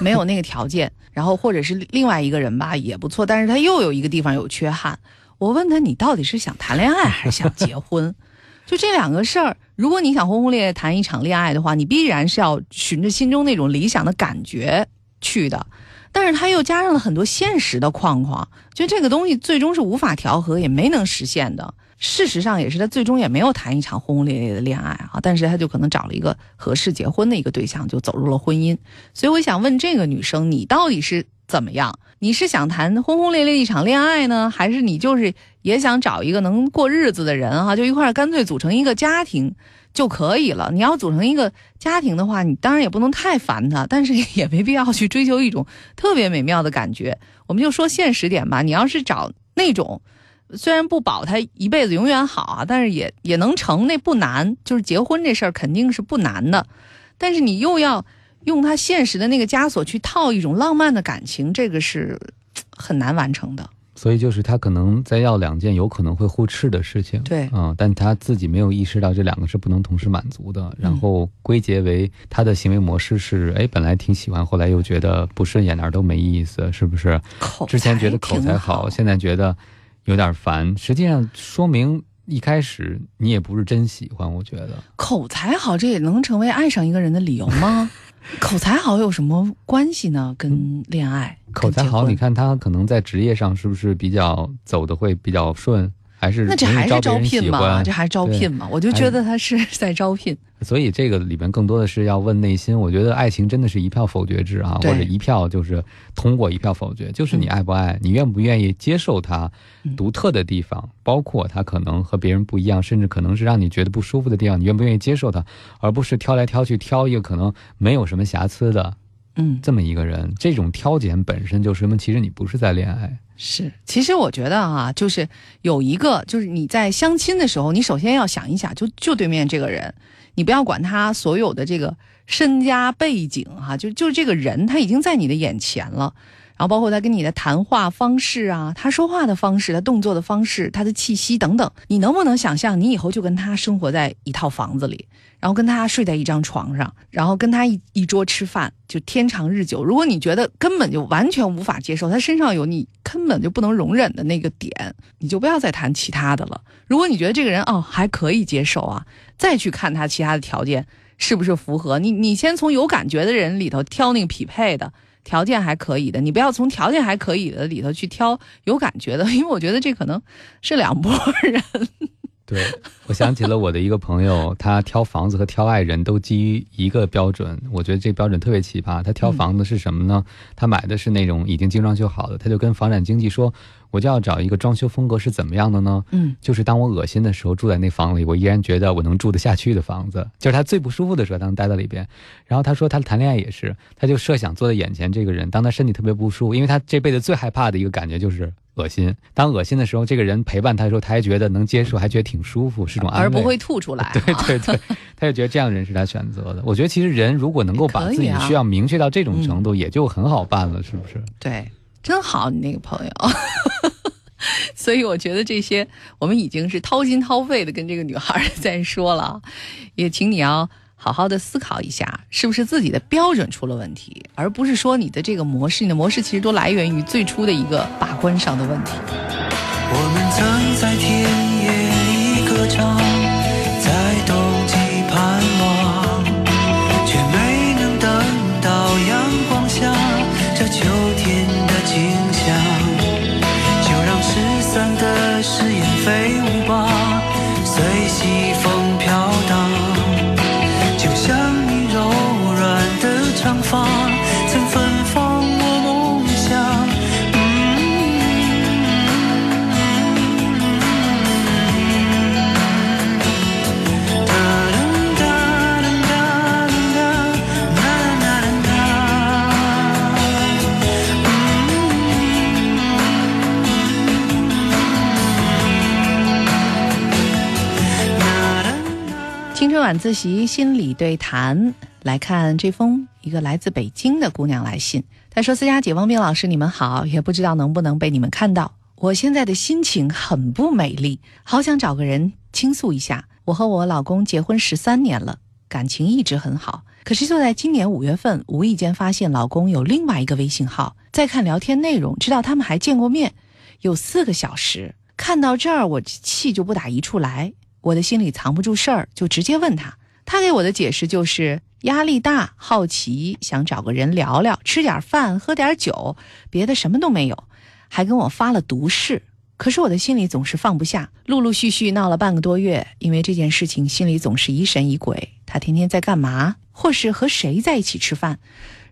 Speaker 1: 没有那个条件。然后或者是另外一个人吧，也不错，但是他又有一个地方有缺憾。我问他，你到底是想谈恋爱还是想结婚？就这两个事儿，如果你想轰轰烈烈谈一场恋爱的话，你必然是要循着心中那种理想的感觉去的。但是他又加上了很多现实的框框，就这个东西最终是无法调和，也没能实现的。事实上也是，他最终也没有谈一场轰轰烈烈的恋爱啊，但是他就可能找了一个合适结婚的一个对象，就走入了婚姻。所以我想问这个女生，你到底是怎么样？你是想谈轰轰烈烈一场恋爱呢，还是你就是也想找一个能过日子的人哈、就一块干脆组成一个家庭就可以了？你要组成一个家庭的话，你当然也不能太烦他，但是也没必要去追求一种特别美妙的感觉。我们就说现实点吧，你要是找那种。虽然不保他一辈子永远好啊，但是也也能成，那不难。就是结婚这事儿肯定是不难的，但是你又要用他现实的那个枷锁去套一种浪漫的感情，这个是很难完成的。
Speaker 2: 所以就是他可能在要两件有可能会互斥的事情，
Speaker 1: 对
Speaker 2: 嗯，但他自己没有意识到这两个是不能同时满足的，然后归结为他的行为模式是，哎，本来挺喜欢，后来又觉得不顺眼，哪儿都没意思，是不是？
Speaker 1: 口
Speaker 2: 之前觉得口才好，现在觉得有点烦，实际上说明一开始你也不是真喜欢，我觉得。
Speaker 1: 口才好，这也能成为爱上一个人的理由吗？口才好有什么关系呢？跟恋爱？
Speaker 2: 口才好，你看他可能在职业上是不是比较走的会比较顺，还是
Speaker 1: 那这还是招聘吗？这还是招聘吗？我就觉得他是 在招聘。
Speaker 2: 所以这个里边更多的是要问内心。我觉得爱情真的是一票否决制啊，或者一票就是通过一票否决，就是你爱不爱，你愿不愿意接受他
Speaker 1: 嗯
Speaker 2: 独特的地方，包括他可能和别人不一样，甚至可能是让你觉得不舒服的地方，你愿不愿意接受他，而不是挑来挑去挑一个可能没有什么瑕疵的
Speaker 1: 嗯，
Speaker 2: 这么一个人。这种挑拣本身就说明其实你不是在恋爱。
Speaker 1: 是，其实我觉得啊，就是有一个，就是你在相亲的时候，你首先要想一想，就就对面这个人，你不要管他所有的这个身家背景哈、就就这个人他已经在你的眼前了，然后包括他跟你的谈话方式啊，他说话的方式，他动作的方式，他的气息等等，你能不能想象你以后就跟他生活在一套房子里？然后跟他睡在一张床上，然后跟他一一桌吃饭，就天长日久。如果你觉得根本就完全无法接受，他身上有你根本就不能容忍的那个点，你就不要再谈其他的了。如果你觉得这个人哦还可以接受啊，再去看他其他的条件是不是符合你。你先从有感觉的人里头挑那个匹配的。条件还可以的，你不要从条件还可以的里头去挑有感觉的，因为我觉得这可能是两拨人。
Speaker 2: 对，我想起了我的一个朋友，他挑房子和挑爱人都基于一个标准，我觉得这标准特别奇葩。他挑房子是什么呢？他买的是那种已经精装修好的，他就跟房产经纪说，我就要找一个装修风格是怎么样的呢？
Speaker 1: 嗯，
Speaker 2: 就是当我恶心的时候住在那房里，我依然觉得我能住得下去的房子，就是他最不舒服的时候，他能待在里边。然后他说他谈恋爱也是，他就设想坐在眼前这个人，当他身体特别不舒服，因为他这辈子最害怕的一个感觉就是恶心。当恶心的时候，这个人陪伴他的时候，他还觉得能接受，还觉得挺舒服，是种安慰。
Speaker 1: 而不会吐出来、啊。
Speaker 2: 对对对，他就觉得这样的人是他选择的。我觉得其实人如果能够把自己需要明确到这种程度，也就很好办了，是不是？
Speaker 1: 对，真好，你那个朋友。所以我觉得这些我们已经是掏心掏肺的跟这个女孩在说了，也请你要好好的思考一下，是不是自己的标准出了问题，而不是说你的这个模式，你的模式其实都来源于最初的一个把关上的问题。
Speaker 4: 我们曾在田野里歌唱，
Speaker 1: 晚自习心理对谈，来看这封一个来自北京的姑娘来信。她说：“思佳姐、汪冰老师，你们好，也不知道能不能被你们看到。我现在的心情很不美丽，好想找个人倾诉一下。我和我老公结婚十三年了，感情一直很好。可是就在今年五月份，无意间发现老公有另外一个微信号，再看聊天内容，知道他们还见过面，有四个小时。看到这儿，我气就不打一处来。”我的心里藏不住事儿，就直接问他。他给我的解释就是压力大、好奇，想找个人聊聊，吃点饭，喝点酒，别的什么都没有，还跟我发了毒誓。可是我的心里总是放不下，陆陆续续闹了半个多月，因为这件事情心里总是疑神疑鬼。他天天在干嘛，或是和谁在一起吃饭，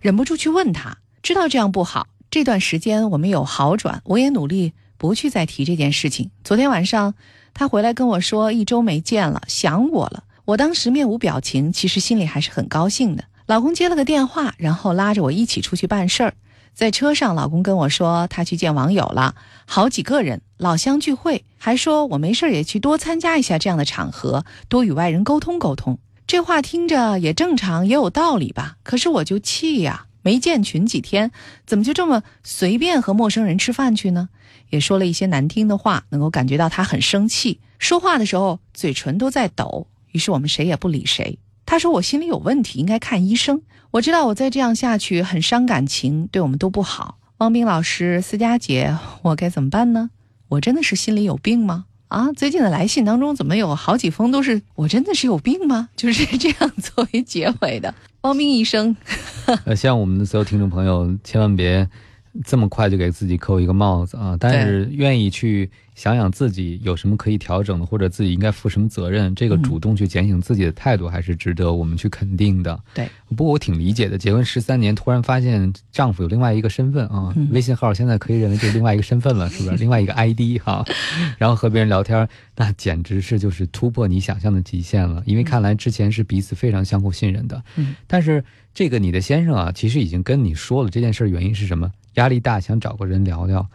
Speaker 1: 忍不住去问他。知道这样不好，这段时间我们有好转，我也努力不去再提这件事情。昨天晚上。他回来跟我说，一周没见了，想我了。我当时面无表情，其实心里还是很高兴的。老公接了个电话，然后拉着我一起出去办事儿。在车上，老公跟我说他去见网友了，好几个人，老乡聚会，还说我没事也去多参加一下这样的场合，多与外人沟通沟通。这话听着也正常，也有道理吧？可是我就气呀，没见群几天，怎么就这么随便和陌生人吃饭去呢？也说了一些难听的话，能够感觉到他很生气，说话的时候嘴唇都在抖。于是我们谁也不理谁。他说我心里有问题，应该看医生。我知道我再这样下去很伤感情，对我们都不好。汪冰老师、思佳姐，我该怎么办呢？我真的是心里有病吗？啊，最近的来信当中怎么有好几封都是我真的是有病吗？就是这样作为结尾的。汪冰医生，
Speaker 2: 呃，希望我们的所有听众朋友千万别。这么快就给自己扣一个帽子啊！但是愿意去想想自己有什么可以调整的，或者自己应该负什么责任，这个主动去检醒自己的态度，还是值得我们去肯定的。
Speaker 1: 对，
Speaker 2: 不过我挺理解的，结婚十三年，突然发现丈夫有另外一个身份啊，微信号现在可以认为就是另外一个身份了，是不是？另外一个 ID 哈，然后和别人聊天，那简直是就是突破你想象的极限了。因为看来之前是彼此非常相互信任的，
Speaker 1: 嗯，
Speaker 2: 但是这个你的先生啊，其实已经跟你说了这件事原因是什么。压力大，想找个人聊聊。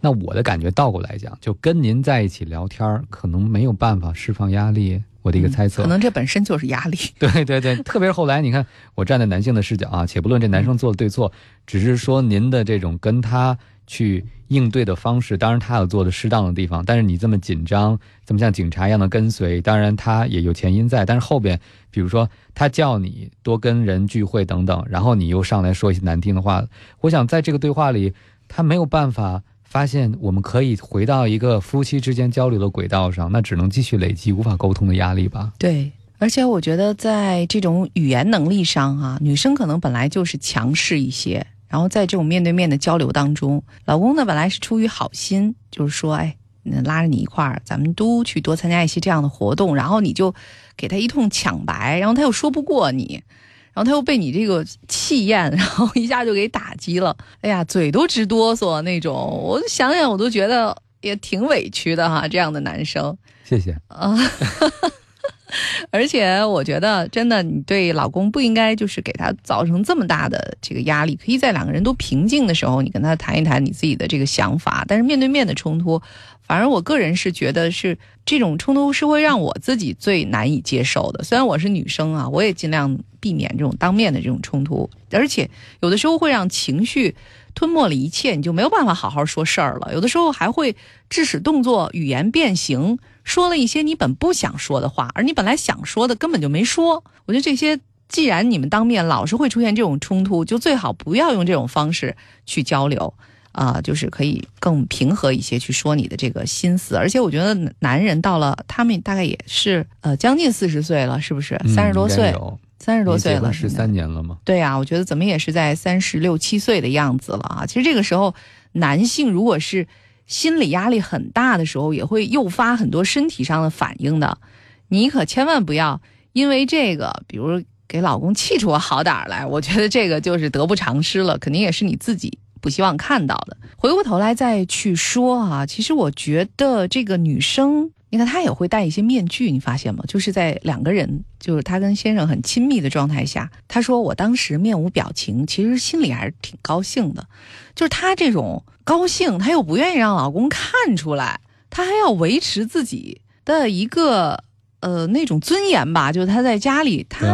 Speaker 2: 那我的感觉倒过来讲，就跟您在一起聊天，可能没有办法释放压力。我的一个猜测，
Speaker 1: 可能这本身就是压力。
Speaker 2: 对对对，特别是后来，你看我站在男性的视角啊，且不论这男生做的对错，只是说您的这种跟他去应对的方式，当然他有做的适当的地方，但是你这么紧张，这么像警察一样的跟随，当然他也有前因在。但是后边，比如说他叫你多跟人聚会等等，然后你又上来说一些难听的话，我想在这个对话里，他没有办法。发现我们可以回到一个夫妻之间交流的轨道上，那只能继续累积无法沟通的压力吧。
Speaker 1: 对，而且我觉得在这种语言能力上啊，女生可能本来就是强势一些，然后在这种面对面的交流当中，老公呢本来是出于好心，就是说，哎，拉着你一块儿，咱们都去多参加一些这样的活动，然后你就给他一通抢白，然后他又说不过你。然后他又被你这个气焰，然后一下就给打击了。哎呀，嘴都直哆嗦那种，我想想我都觉得也挺委屈的哈。这样的男生，
Speaker 2: 谢谢
Speaker 1: 啊。而且我觉得，真的，你对老公不应该就是给他造成这么大的这个压力。可以在两个人都平静的时候，你跟他谈一谈你自己的这个想法。但是面对面的冲突，反正我个人是觉得是这种冲突是会让我自己最难以接受的。虽然我是女生啊，我也尽量避免这种当面的这种冲突，而且有的时候会让情绪吞没了一切，你就没有办法好好说事儿了。有的时候还会致使动作、语言变形，说了一些你本不想说的话，而你本来想说的根本就没说。我觉得这些，既然你们当面老是会出现这种冲突，就最好不要用这种方式去交流。啊，就是可以更平和一些去说你的这个心思，而且我觉得男人到了他们大概也是呃将近四十岁了，是不是？三十多岁，三十多岁了，
Speaker 2: 十三年了吗？
Speaker 1: 对啊，我觉得怎么也是在三十六七岁的样子了啊。其实这个时候，男性如果是心理压力很大的时候，也会诱发很多身体上的反应的。你可千万不要因为这个，比如给老公气出个好歹来，我觉得这个就是得不偿失了，肯定也是你自己。不希望看到的。回过头来再去说啊，其实我觉得这个女生，你看他也会戴一些面具，你发现吗？就是在两个人，就是他跟先生很亲密的状态下，他说我当时面无表情，其实心里还是挺高兴的。就是他这种高兴，他又不愿意让老公看出来，他还要维持自己的一个呃那种尊严吧。就是他在家里，她，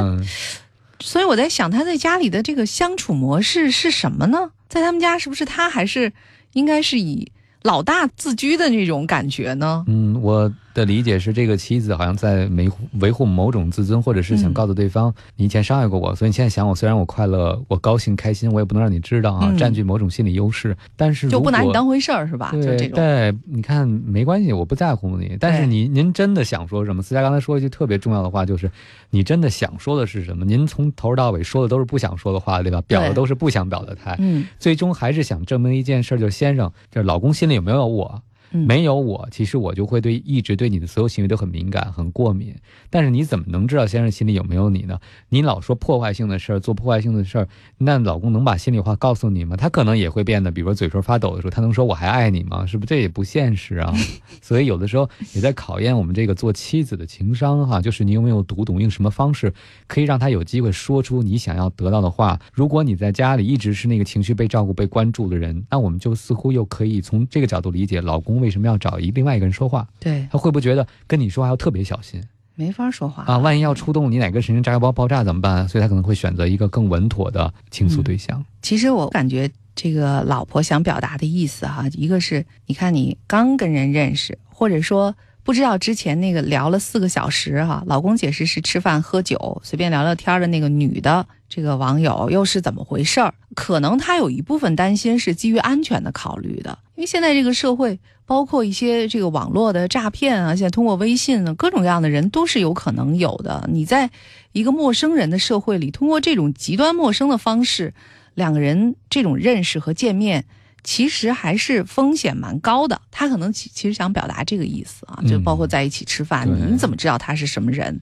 Speaker 1: 所以我在想，他在家里的这个相处模式是什么呢？在他们家，是不是他还是应该是以老大自居的那种感觉呢？
Speaker 2: 嗯，我。的理解是，这个妻子好像在维护维护某种自尊，或者是想告诉对方，你以前伤害过我，所以你现在想我，虽然我快乐，我高兴开心，我也不能让你知道啊，占据某种心理优势。但是
Speaker 1: 就不拿你当回事儿是吧？
Speaker 2: 对对，你看没关系，我不在乎你。但是您您真的想说什么？思佳刚才说一句特别重要的话，就是你真的想说的是什么？您从头到尾说的都是不想说的话，对吧？表的都是不想表的态。嗯，最终还是想证明一件事，就是先生，就是老公心里有没有我？没有我，其实我就会对一直对你的所有行为都很敏感、很过敏。但是你怎么能知道先生心里有没有你呢？你老说破坏性的事儿，做破坏性的事儿，那老公能把心里话告诉你吗？他可能也会变得，比如说嘴唇发抖的时候，他能说我还爱你吗？是不是这也不现实啊？所以有的时候也在考验我们这个做妻子的情商哈，就是你有没有读懂用什么方式可以让他有机会说出你想要得到的话。如果你在家里一直是那个情绪被照顾、被关注的人，那我们就似乎又可以从这个角度理解老公。为什么要找一另外一个人说话？
Speaker 1: 对
Speaker 2: 他会不会觉得跟你说话要特别小心？
Speaker 1: 没法说话
Speaker 2: 啊！万一要触动你哪个神经，炸药包爆炸怎么办？所以他可能会选择一个更稳妥的倾诉对象。
Speaker 1: 其实我感觉这个老婆想表达的意思哈，一个是你看你刚跟人认识，或者说。不知道之前那个聊了四个小时哈，老公解释是吃饭喝酒随便聊聊天的那个女的这个网友又是怎么回事儿？可能他有一部分担心是基于安全的考虑的，因为现在这个社会包括一些这个网络的诈骗啊，现在通过微信呢，各种各样的人都是有可能有的。你在一个陌生人的社会里，通过这种极端陌生的方式，两个人这种认识和见面。其实还是风险蛮高的，他可能其其实想表达这个意思啊，就包括在一起吃饭，你怎么知道他是什么人？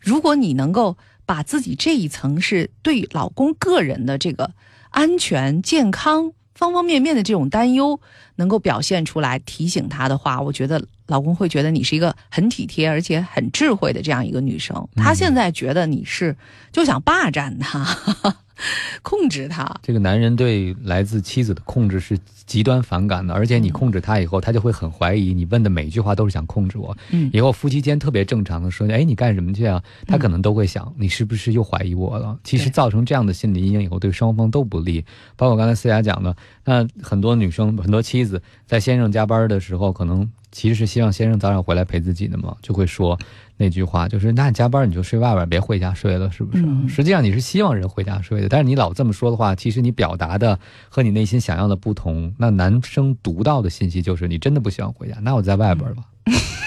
Speaker 1: 如果你能够把自己这一层是对老公个人的这个安全、健康方方面面的这种担忧，能够表现出来，提醒他的话，我觉得老公会觉得你是一个很体贴而且很智慧的这样一个女生。他现在觉得你是就想霸占他。控制他，
Speaker 2: 这个男人对来自妻子的控制是极端反感的，而且你控制他以后，他就会很怀疑你问的每一句话都是想控制我。嗯，以后夫妻间特别正常的说，哎，你干什么去啊？他可能都会想，你是不是又怀疑我了？其实造成这样的心理阴影以后，对双方都不利。包括刚才思雅讲的，那很多女生、很多妻子在先生加班的时候，可能其实是希望先生早点回来陪自己的嘛，就会说。那句话就是，那你加班你就睡外边，别回家睡了，是不是？实际上你是希望人回家睡的，但是你老这么说的话，其实你表达的和你内心想要的不同。那男生读到的信息就是，你真的不希望回家，那我在外边吧。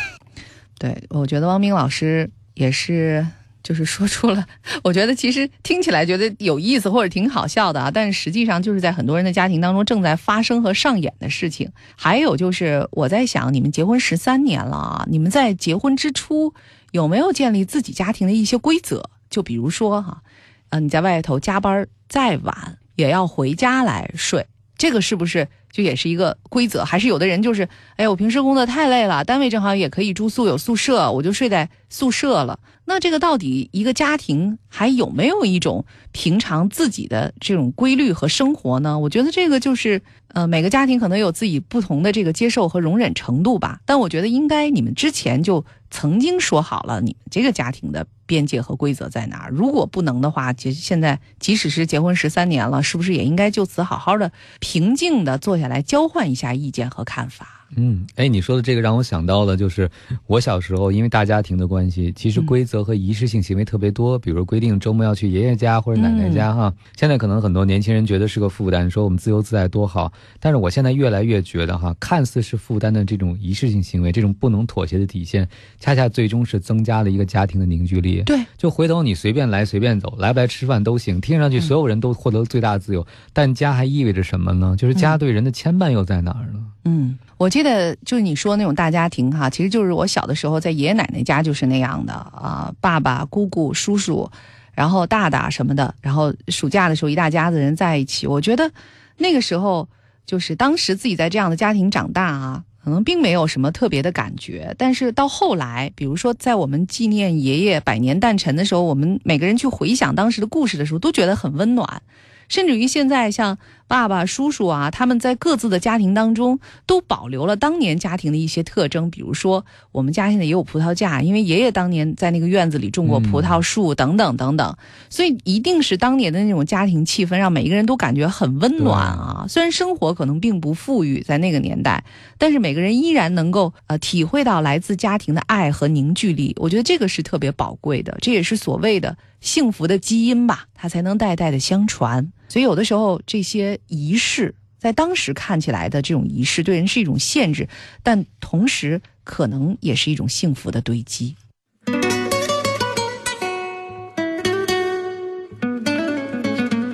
Speaker 1: 对，我觉得汪冰老师也是。就是说出了，我觉得其实听起来觉得有意思或者挺好笑的啊，但实际上就是在很多人的家庭当中正在发生和上演的事情。还有就是我在想，你们结婚十三年了啊，你们在结婚之初有没有建立自己家庭的一些规则？就比如说哈，呃，你在外头加班再晚也要回家来睡，这个是不是就也是一个规则。还是有的人就是，哎，我平时工作太累了，单位正好也可以住宿有宿舍，我就睡在宿舍了。那这个到底一个家庭还有没有一种平常自己的这种规律和生活呢？我觉得这个就是，呃，每个家庭可能有自己不同的这个接受和容忍程度吧。但我觉得应该你们之前就曾经说好了，你们这个家庭的边界和规则在哪儿。如果不能的话，其实现在即使是结婚十三年了，是不是也应该就此好好的平静的坐下来交换一下意见和看法？
Speaker 2: 嗯，哎，你说的这个让我想到了，就是我小时候因为大家庭的关系，其实规则和仪式性行为特别多，比如规定周末要去爷爷家或者奶奶家哈。现在可能很多年轻人觉得是个负担，说我们自由自在多好。但是我现在越来越觉得哈，看似是负担的这种仪式性行为，这种不能妥协的底线，恰恰最终是增加了一个家庭的凝聚力。
Speaker 1: 对，
Speaker 2: 就回头你随便来随便走，来不来吃饭都行，听上去所有人都获得了最大自由，但家还意味着什么呢？就是家对人的牵绊又在哪儿呢？
Speaker 1: 嗯，我记得就是你说那种大家庭哈，其实就是我小的时候在爷爷奶奶家就是那样的啊，爸爸、姑姑、叔叔，然后大大什么的，然后暑假的时候一大家子人在一起。我觉得那个时候就是当时自己在这样的家庭长大啊，可能并没有什么特别的感觉。但是到后来，比如说在我们纪念爷爷百年诞辰的时候，我们每个人去回想当时的故事的时候，都觉得很温暖。甚至于现在，像爸爸、叔叔啊，他们在各自的家庭当中都保留了当年家庭的一些特征。比如说，我们家现在也有葡萄架，因为爷爷当年在那个院子里种过葡萄树，等等等等。所以，一定是当年的那种家庭气氛，让每一个人都感觉很温暖啊。虽然生活可能并不富裕，在那个年代，但是每个人依然能够呃体会到来自家庭的爱和凝聚力。我觉得这个是特别宝贵的，这也是所谓的幸福的基因吧，它才能代代的相传。所以有的时候这些仪式，在当时看起来的这种仪式，对人是一种限制，但同时可能也是一种幸福的堆积。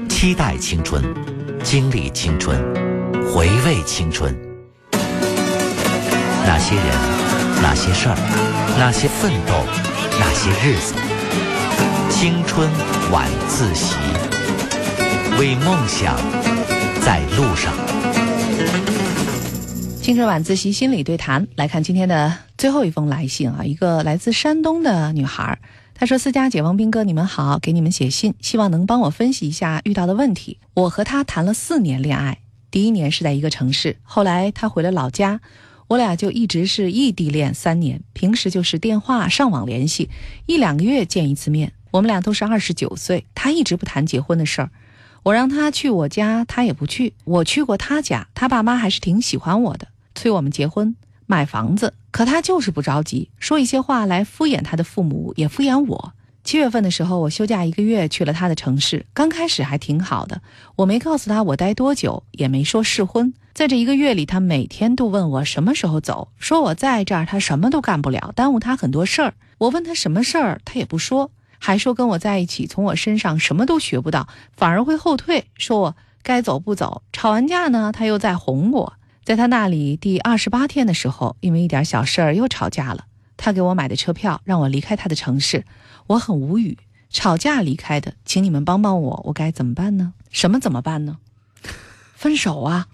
Speaker 8: 期待青春，经历青春，回味青春。那些人，那些事儿，那些奋斗，那些日子。青春晚自习，为梦想在路上。
Speaker 1: 青春晚自习心理对谈，来看今天的最后一封来信啊，一个来自山东的女孩，她说：“思佳姐、王斌哥，你们好，给你们写信，希望能帮我分析一下遇到的问题。我和他谈了四年恋爱，第一年是在一个城市，后来他回了老家，我俩就一直是异地恋三年，平时就是电话上网联系，一两个月见一次面。我们俩都是二十九岁，他一直不谈结婚的事儿。”我让他去我家，他也不去。我去过他家，他爸妈还是挺喜欢我的，催我们结婚、买房子。可他就是不着急，说一些话来敷衍他的父母，也敷衍我。七月份的时候，我休假一个月去了他的城市，刚开始还挺好的。我没告诉他我待多久，也没说试婚。在这一个月里，他每天都问我什么时候走，说我在这儿他什么都干不了，耽误他很多事儿。我问他什么事儿，他也不说。还说跟我在一起，从我身上什么都学不到，反而会后退，说我该走不走。吵完架呢，他又在哄我。在他那里第二十八天的时候，因为一点小事儿又吵架了。他给我买的车票，让我离开他的城市，我很无语。吵架离开的，请你们帮帮我，我该怎么办呢？什么怎么办呢？分手啊！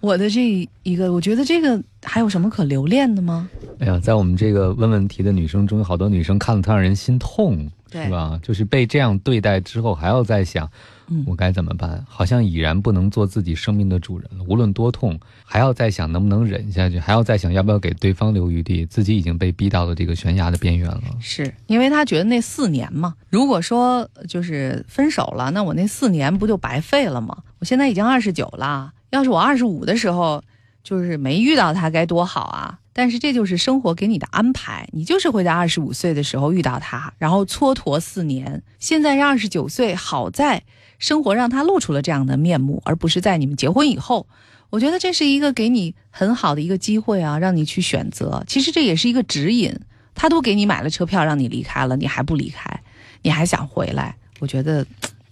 Speaker 1: 我的这一个，我觉得这个还有什么可留恋的吗？
Speaker 2: 哎呀，在我们这个问问题的女生中，有好多女生看了特让人心痛，
Speaker 1: 对
Speaker 2: 是吧？就是被这样对待之后，还要再想，
Speaker 1: 嗯
Speaker 2: 我该怎么办？好像已然不能做自己生命的主人了。无论多痛，还要再想能不能忍下去，还要再想要不要给对方留余地。自己已经被逼到了这个悬崖的边缘了。
Speaker 1: 是因为他觉得那四年嘛，如果说就是分手了，那我那四年不就白费了吗？我现在已经二十九了，要是我二十五的时候就是没遇到他，该多好啊！但是这就是生活给你的安排，你就是会在二十五岁的时候遇到他，然后蹉跎四年。现在是二十九岁，好在生活让他露出了这样的面目，而不是在你们结婚以后。我觉得这是一个给你很好的一个机会啊，让你去选择。其实这也是一个指引。他都给你买了车票让你离开了，你还不离开，你还想回来？我觉得，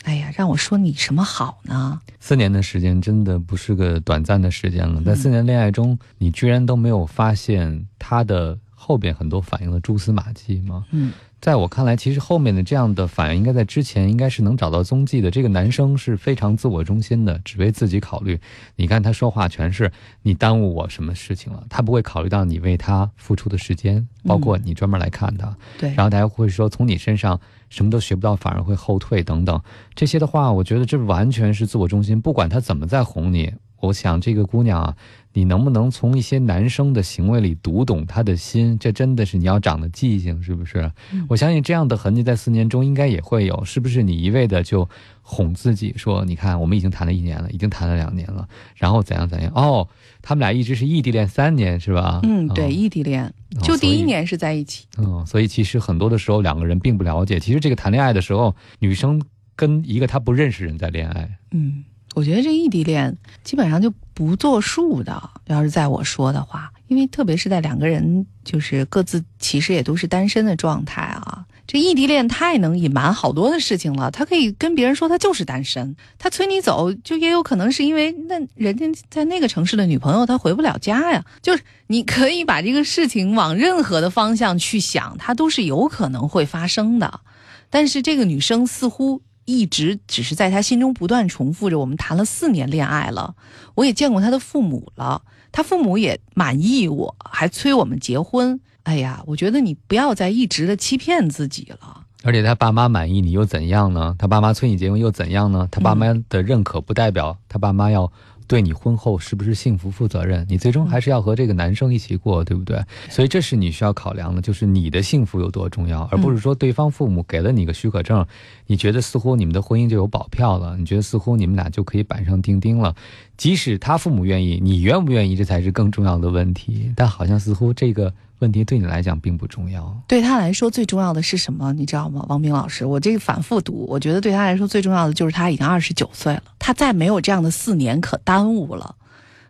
Speaker 1: 哎呀，让我说你什么好呢？
Speaker 2: 四年的时间真的不是个短暂的时间了，在四年恋爱中，你居然都没有发现他的后边很多反应的蛛丝马迹吗？
Speaker 1: 嗯，
Speaker 2: 在我看来，其实后面的这样的反应，应该在之前应该是能找到踪迹的。这个男生是非常自我中心的，只为自己考虑。你看他说话全是你耽误我什么事情了，他不会考虑到你为他付出的时间，包括你专门来看他。
Speaker 1: 对，
Speaker 2: 然后大家会说从你身上什么都学不到，反而会后退等等这些的话，我觉得这完全是自我中心。不管他怎么在哄你，我想这个姑娘啊。你能不能从一些男生的行为里读懂他的心？这真的是你要长的记性，是不是？我相信这样的痕迹在四年中应该也会有。是不是你一味的就哄自己说，你看我们已经谈了一年了，已经谈了两年了，然后怎样怎样？哦，他们俩一直是异地恋三年，是吧？
Speaker 1: 嗯，对，异地恋，就第一年是在一起。
Speaker 2: 嗯，所以其实很多的时候两个人并不了解。其实这个谈恋爱的时候，女生跟一个她不认识人在恋爱。
Speaker 1: 嗯。我觉得这异地恋基本上就不作数的。要是在我说的话，因为特别是在两个人就是各自其实也都是单身的状态啊，这异地恋太能隐瞒好多的事情了。他可以跟别人说他就是单身，他催你走，就也有可能是因为那人家在那个城市的女朋友他回不了家呀。就是你可以把这个事情往任何的方向去想，它都是有可能会发生的。但是这个女生似乎。一直只是在他心中不断重复着：“我们谈了四年恋爱了，我也见过他的父母了，他父母也满意我，还催我们结婚。”哎呀，我觉得你不要再一直的欺骗自己了。
Speaker 2: 而且他爸妈满意你又怎样呢？他爸妈催你结婚又怎样呢？他爸妈的认可不代表他爸妈要。对你婚后是不是幸福负责任？你最终还是要和这个男生一起过，对不对？所以这是你需要考量的，就是你的幸福有多重要，而不是说对方父母给了你个许可证，你觉得似乎你们的婚姻就有保票了，你觉得似乎你们俩就可以板上钉钉了。即使他父母愿意，你愿不愿意，这才是更重要的问题。但好像似乎这个。问题对你来讲并不重要，
Speaker 1: 对他来说最重要的是什么？你知道吗，王斌老师？我这个反复读，我觉得对他来说最重要的就是他已经二十九岁了，他再没有这样的四年可耽误了。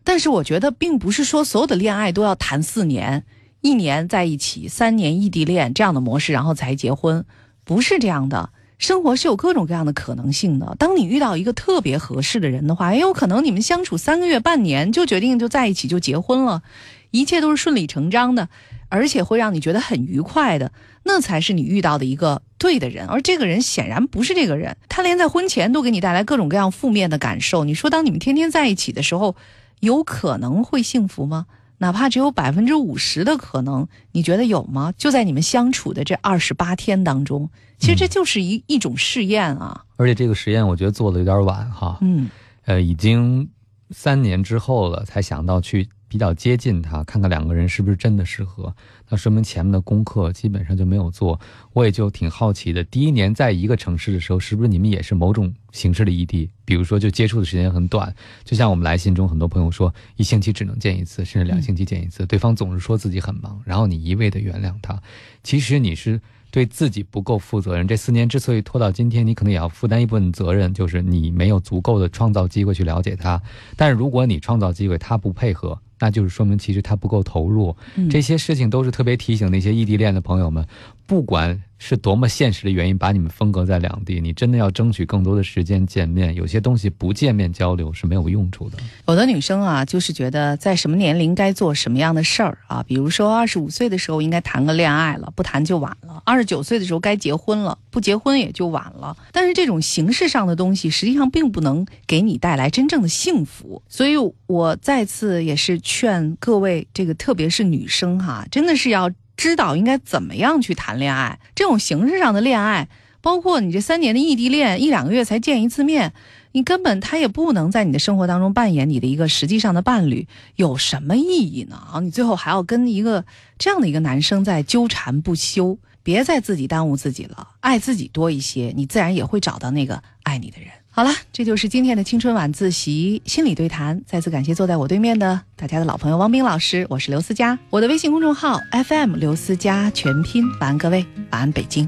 Speaker 1: 但是我觉得并不是说所有的恋爱都要谈四年，一年在一起，三年异地恋这样的模式，然后才结婚，不是这样的。生活是有各种各样的可能性的。当你遇到一个特别合适的人的话，也有可能你们相处三个月、半年就决定就在一起就结婚了，一切都是顺理成章的。而且会让你觉得很愉快的，那才是你遇到的一个对的人。而这个人显然不是这个人，他连在婚前都给你带来各种各样负面的感受。你说，当你们天天在一起的时候，有可能会幸福吗？哪怕只有百分之五十的可能，你觉得有吗？就在你们相处的这二十八天当中，其实这就是一一种试验啊。
Speaker 2: 而且这个实验，我觉得做的有点晚哈。
Speaker 1: 嗯，
Speaker 2: 呃，已经三年之后了，才想到去。比较接近他，看看两个人是不是真的适合，那说明前面的功课基本上就没有做。我也就挺好奇的，第一年在一个城市的时候，是不是你们也是某种形式的异地？比如说，就接触的时间很短，就像我们来信中很多朋友说，一星期只能见一次，甚至两星期见一次，对方总是说自己很忙，然后你一味的原谅他，其实你是。对自己不够负责任，这四年之所以拖到今天，你可能也要负担一部分责任，就是你没有足够的创造机会去了解他。但是如果你创造机会，他不配合，那就是说明其实他不够投入。这些事情都是特别提醒那些异地恋的朋友们，不管。是多么现实的原因把你们分隔在两地？你真的要争取更多的时间见面。有些东西不见面交流是没有用处的。
Speaker 1: 有的女生啊，就是觉得在什么年龄该做什么样的事儿啊，比如说二十五岁的时候应该谈个恋爱了，不谈就晚了；二十九岁的时候该结婚了，不结婚也就晚了。但是这种形式上的东西，实际上并不能给你带来真正的幸福。所以我再次也是劝各位，这个特别是女生哈，真的是要。知道应该怎么样去谈恋爱，这种形式上的恋爱，包括你这三年的异地恋，一两个月才见一次面，你根本他也不能在你的生活当中扮演你的一个实际上的伴侣，有什么意义呢？啊，你最后还要跟一个这样的一个男生在纠缠不休，别再自己耽误自己了，爱自己多一些，你自然也会找到那个爱你的人。好了，这就是今天的青春晚自习心理对谈。再次感谢坐在我对面的大家的老朋友汪冰老师，我是刘思佳，我的微信公众号 FM 刘思佳全拼。晚安各位，晚安北京。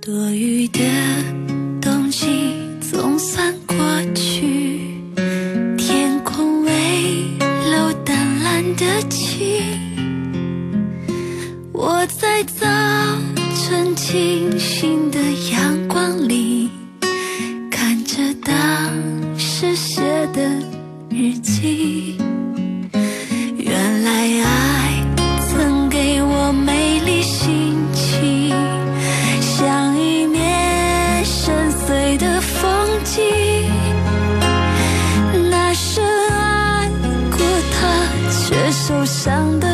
Speaker 4: 多余的东西总算过去，天空微露淡蓝的晴，我在早晨清新的阳光里。当时写的日记，原来爱曾给我美丽心情，
Speaker 9: 像一面深邃的风景。那深爱过他，却受伤的。